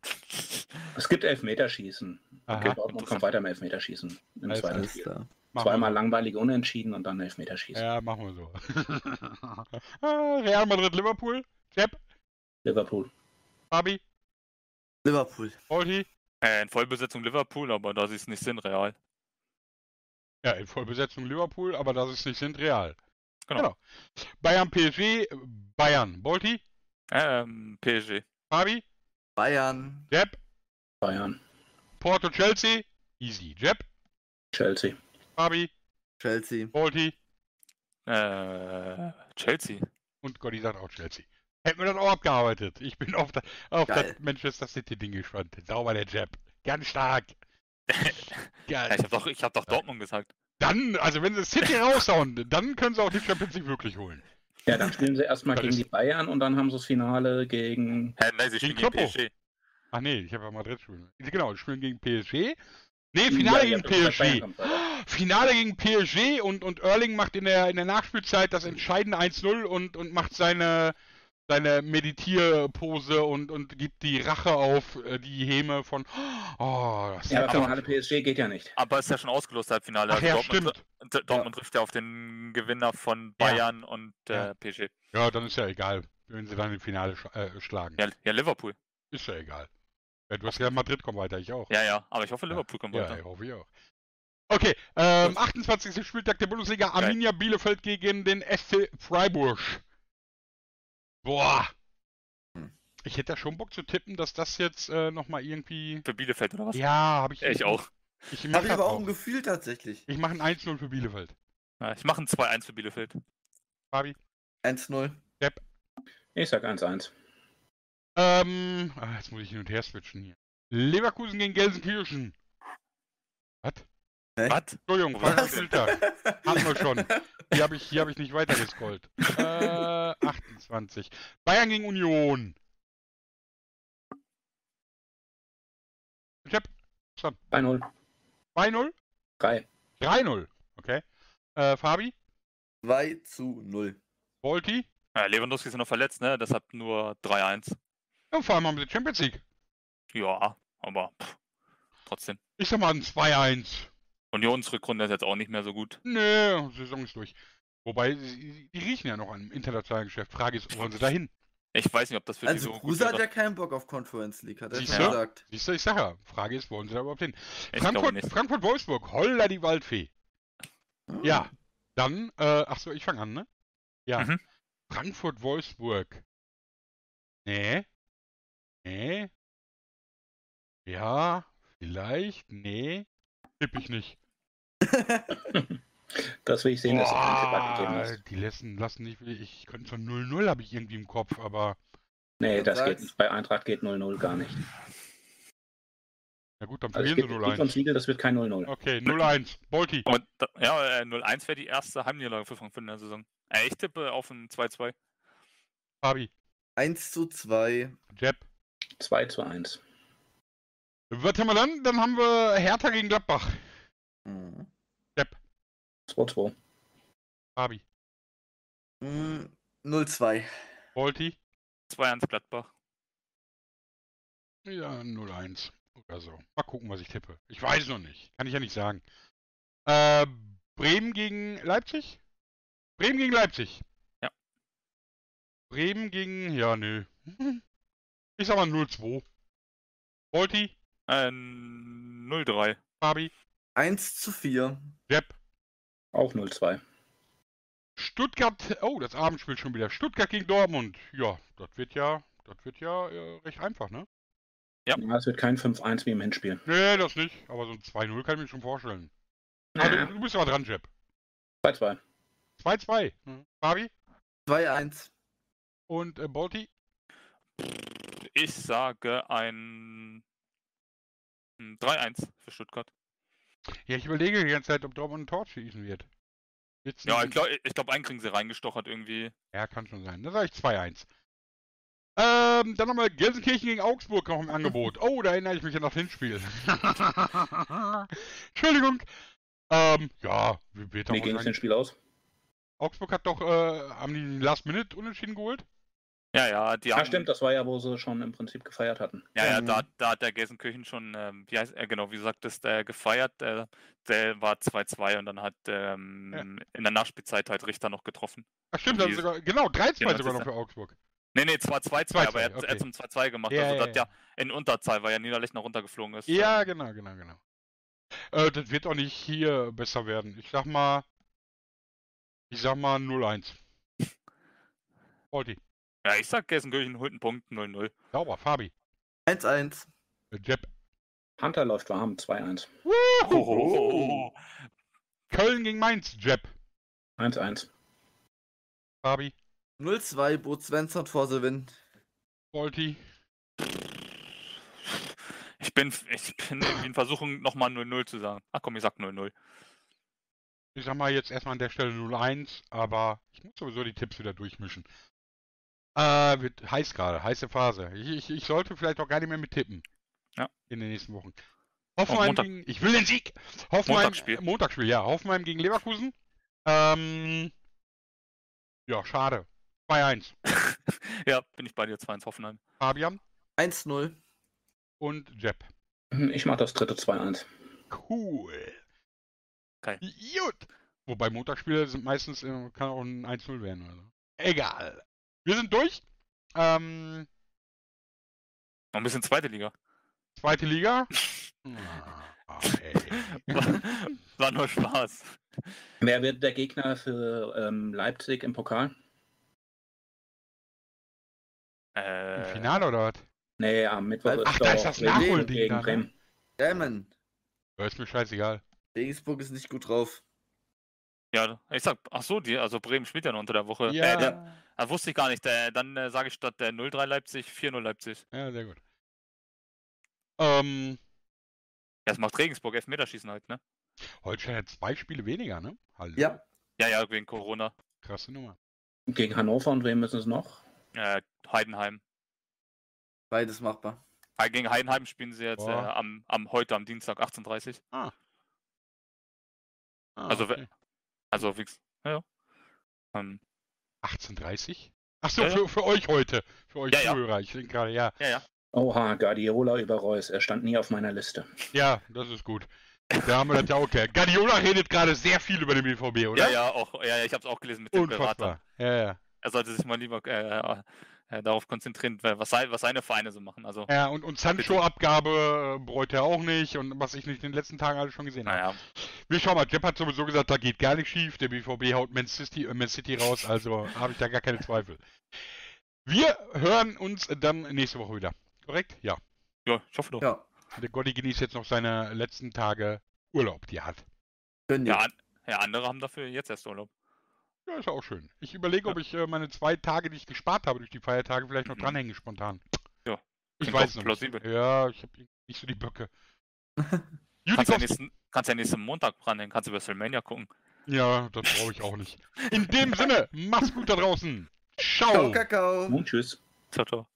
Es gibt Elfmeterschießen. Aha. Dortmund kommt weiter im Elfmeterschießen. Im Alles zweiten Spiel. Zweimal wir. langweilig unentschieden und dann Elfmeterschießen. Ja, machen wir so. Real Madrid, Liverpool. Sepp, Liverpool. Fabi, Liverpool. Olti. Äh, in Vollbesetzung Liverpool, aber da sie es nicht sind, Real. Ja, in Vollbesetzung Liverpool, aber das ist nicht sind Real. Genau. Bayern, PSG, Bayern. Bolti, Ähm, PSG. Fabi, Bayern. Sepp, Bayern. Porto, Chelsea. Easy. Sepp, Chelsea. Fabi, Chelsea. Bolti Äh, Chelsea. und Gotti sagt auch Chelsea. Hätten wir das auch abgearbeitet. Ich bin auf, da, auf das Manchester City-Ding gespannt. Sauber der Jab. Ganz stark. Ja, Geil. ich habe doch, ich hab doch Dortmund gesagt. Dann, also wenn sie City raushauen, dann können sie auch die Champions League wirklich holen. Ja, dann spielen sie erstmal gegen die Bayern und dann haben sie das Finale gegen. Hä, nein, sie Gegen spielen gegen Kloppo. PSG. Ach nee, ich habe ja Madrid spielen. Genau, spielen gegen PSG. Nee, Finale Ja, gegen ja, Bayern PSG. Finale gegen PSG und, und Erling macht in der, in der Nachspielzeit das entscheidende 1-0 und, und macht seine, seine Meditierpose und, und gibt die Rache auf äh, die Häme von. Oh, das Ja, ist aber Finale PSG geht ja nicht. Aber ist ja schon ausgelost, Halbfinale. Ach ja, Dortmund, stimmt. Dortmund trifft ja auf den Gewinner von Ja. Bayern und äh, Ja. PSG. Ja, dann ist ja egal, wenn sie dann im Finale sch äh, schlagen. Ja, ja, Liverpool. Ist ja egal. Ja, du hast ja Madrid kommt weiter, ich auch. Ja, ja, aber ich hoffe, Liverpool kommt Ja, weiter. ich hoffe ich auch. Okay, ähm, 28. Spieltag der Bundesliga. Arminia Bielefeld gegen den SC Freiburg. Boah. Hm. Ich hätte da schon Bock zu tippen, dass das jetzt äh, nochmal irgendwie. Für Bielefeld oder was? Ja, habe ich. Ja, ich auch. Ich Habe aber auch auch. ein Gefühl tatsächlich. Ich mache ein 1-0 für Bielefeld. Ja, ich mache ein 2-1 für Bielefeld. Fabi? 1-0. Ich sag 1-1. Ähm, ah, jetzt muss ich hin und her switchen hier. Leverkusen gegen Gelsenkirchen. Was? Was? Entschuldigung, Was? Spieltag. Haben wir schon. Hier habe ich, hier hab ich nicht weitergescrollt. Äh, 28. Bayern gegen Union. Jepp, 3-0. 2-0? 3. 3-0. Okay. Äh, Fabi? 2 zu 0. Volti? Ja, Lewandowski ist ja noch verletzt, ne? Deshalb nur 3-1. Ja, vor allem haben sie Champions League. Ja, aber pff, trotzdem. Ich sag mal ein 2-1. Unionsrückrunde ist jetzt auch nicht mehr so gut. Nee, Saison ist durch. Wobei, die riechen ja noch an im internationalen Geschäft. Frage ist, wollen sie dahin? Ich weiß nicht, ob das für die Also so gut Kruse hat ja keinen Bock auf Conference League, hat er Siehst schon du? gesagt. Siehst du, ich sag ja. Frage ist, wollen sie da überhaupt hin? Ich Frankfurt. Frankfurt, Wolfsburg, holla die Waldfee. Hm. Ja, dann, äh, ach so, ich fange an, ne? Ja. Mhm. Frankfurt, Wolfsburg. Nee. Nee. Ja, vielleicht, nee. Tipp ich nicht. Das will ich sehen, dass du keinen Tipp abgegeben Boah, hast. die lassen, lassen nicht, ich könnte schon 0-0 habe ich irgendwie im Kopf, aber Nee, Ja, das geht sag's. nicht. Bei Eintracht geht 0-0 gar nicht. na gut, dann Also verlieren gebe sie Brief und 0-1. Siegel, das wird kein 0-0. Okay, 0-1. Bolti. Ja, äh, 0-1 wäre die erste Heimniederlage für Frankfurt in der Saison. Äh, ich tippe auf ein 2-2. Fabi. 1 zu 2. Jeb. 2 zu 1. Was haben wir dann? Dann haben wir Hertha gegen Gladbach. Mhm. 2-2. Fabi. Mm, 0-2. Bolti. 2-1 Gladbach. Ja, 0-1 oder so. Mal gucken, was ich tippe. Ich weiß noch nicht. Kann ich ja nicht sagen. Äh, Bremen gegen Leipzig? Bremen gegen Leipzig. Ja. Bremen gegen, ja, nö. Ich sag mal 0-2. Volti, Äh, 0-3. Fabi, 1 zu 4. Jeb, Auch 0-2. Stuttgart, oh, das Abendspiel schon wieder. Stuttgart gegen Dortmund. Ja, das wird ja, das wird ja äh, recht einfach, ne? Ja. Ja, es wird kein 5-1 wie im Hinspiel. Nee, das nicht. Aber so ein 2-0 kann ich mir schon vorstellen. Ah, du, du bist aber dran, Jeb. 2-2. 2-2. Hm. Fabi 2-1. und äh, Bolti. Ich sage ein ein 3-1 für Stuttgart. Ja, ich überlege die ganze Zeit, ob Dortmund ein Tor schießen wird. Wird's Ja, ich glaube, ich glaub, einen kriegen sie reingestochert irgendwie. Ja, kann schon sein. Dann sage ich 2-1. Ähm, dann nochmal Gelsenkirchen gegen Augsburg noch im Angebot. Oh, da erinnere ich mich an das Hinspiel. Entschuldigung. Ähm, ja, wie Wie ging wahrscheinlich... Spiel aus? Augsburg hat doch, äh, haben die Last Minute unentschieden geholt? Ja, ja, die Ja, haben. stimmt, das war ja, wo sie schon im Prinzip gefeiert hatten. Ja, ja, da, da hat der Gelsenkirchen schon, ähm, wie heißt er, genau, wie du sagtest, äh, gefeiert. Äh, der war 2-2 und dann hat ähm, in der Nachspielzeit halt Richter noch getroffen. Ach stimmt, die- sogar, genau, 3-2 Genau, sogar noch für Augsburg. Nee, nee, zwar 2-2, aber er hat 2-2, er okay. zum 2-2 gemacht. Ja, also, ja, dass ja. ja in Unterzahl, weil ja Niederlechner runtergeflogen ist. Ja, ähm, genau, genau, genau. Äh, das wird auch nicht hier besser werden. Ich sag mal, ich sag mal 0-1. Bolti. ja, ich sag, Gelsenkirchen holt einen Punkt 0-0. Sauber, Fabi. 1-1. Äh, Jeb. Hunter läuft warm, 2-1. Oh. Köln gegen Mainz, Jeb. 1-1. Fabi. 0-2. Bo Svensson vor the win. Bolti. Ich bin, ich bin in Versuchung, nochmal 0-0 zu sagen. Ach komm, ich sag 0-0. Ich sag mal jetzt erstmal an der Stelle 0-1, aber ich muss sowieso die Tipps wieder durchmischen. Äh, wird heiß gerade, heiße Phase. Ich, ich, ich sollte vielleicht auch gar nicht mehr mit tippen. Ja. In den nächsten Wochen. Hoffenheim gegen. Ich will den Sieg! Hoffenheim, Montagsspiel. äh, Montagsspiel, ja. Hoffenheim gegen Leverkusen. Ähm. Ja, schade. 2-1. Ja, bin ich bei dir 2-1 Hoffenheim. Fabian 1-0. und Jeb. Ich mach das dritte 2-1. Cool. Geil. Gut. Wobei Montagsspiele sind meistens, kann auch ein 1-0 werden. Also. Egal. Wir sind durch. Ähm, Noch ein bisschen zweite Liga. zweite Liga. Ah, ey. War nur Spaß. Wer wird der Gegner für ähm, Leipzig im Pokal? Im Äh, Finale oder was? Nee, am Mittwoch Ach, ist da ist das Nachholding gegen ne? Bremen. Bremen. Ja, Ist mir scheißegal. Regensburg ist nicht gut drauf. Ja, ich sag, ach so, die, also Bremen spielt ja noch unter der Woche. Ja, Äh, ja. das wusste ich gar nicht. Der, dann äh, sage ich statt der 0-3 Leipzig 4-0 Leipzig. sehr gut. Ähm, Ja, das macht Regensburg Elfmeterschießen halt, ne? Holstein hat zwei Spiele weniger, ne? Hallo. Ja. Ja, ja, wegen Corona. Krasse Nummer. Gegen Hannover und wem müssen es noch? Äh, Heidenheim. Beides machbar. Äh, Gegen Heidenheim spielen sie jetzt äh, am, am heute am Dienstag 18.30 Ah, Also, we- okay. Also wie ges- ja. ja. Ähm, 18.30? Achso, Ja, ja. für, für euch heute. Für euch Ja, ja. Zuhörer. Ich denke gerade, ja. ja, ja. Oha, Guardiola über Reus. Er stand nie auf meiner Liste. Ja, das ist gut. Da haben wir das ja auch gehört. Guardiola redet gerade sehr viel über den BVB, oder? Ja, ja, auch, ja, ja, ich habe es auch gelesen mit dem Berater. Unfassbar. Ja, ja. Er sollte sich mal lieber äh, äh, darauf konzentrieren, was, sei, was seine Vereine so machen. Also, Ja, und, und Sancho-Abgabe äh, bereut er auch nicht und was ich nicht in den letzten Tagen alles schon gesehen habe. naja. Wir schauen mal, Jepp hat sowieso gesagt, da geht gar nichts schief. Der BVB haut Man City, äh, Man City raus, also habe ich da gar keine Zweifel. Wir hören uns dann nächste Woche wieder. Korrekt? Ja. Ja, ich hoffe doch. Ja. Der Gotti genießt jetzt noch seine letzten Tage Urlaub, die er hat. Ja, ja, andere haben dafür jetzt erst Urlaub. Ja, ist ja auch schön. Ich überlege, ob ich äh, meine zwei Tage, die ich gespart habe durch die Feiertage, vielleicht noch Mhm. dranhänge spontan. Ja, Ich weiß noch plausibel. nicht. Ja, ich habe nicht so die Böcke. Kannst ja, nächsten, kannst ja nächsten Montag dranhängen, kannst du WrestleMania gucken. Ja, das brauche ich auch nicht. In dem Sinne, mach's gut da draußen. Ciao. Ciao, Kakao. Und tschüss. Ciao, ciao.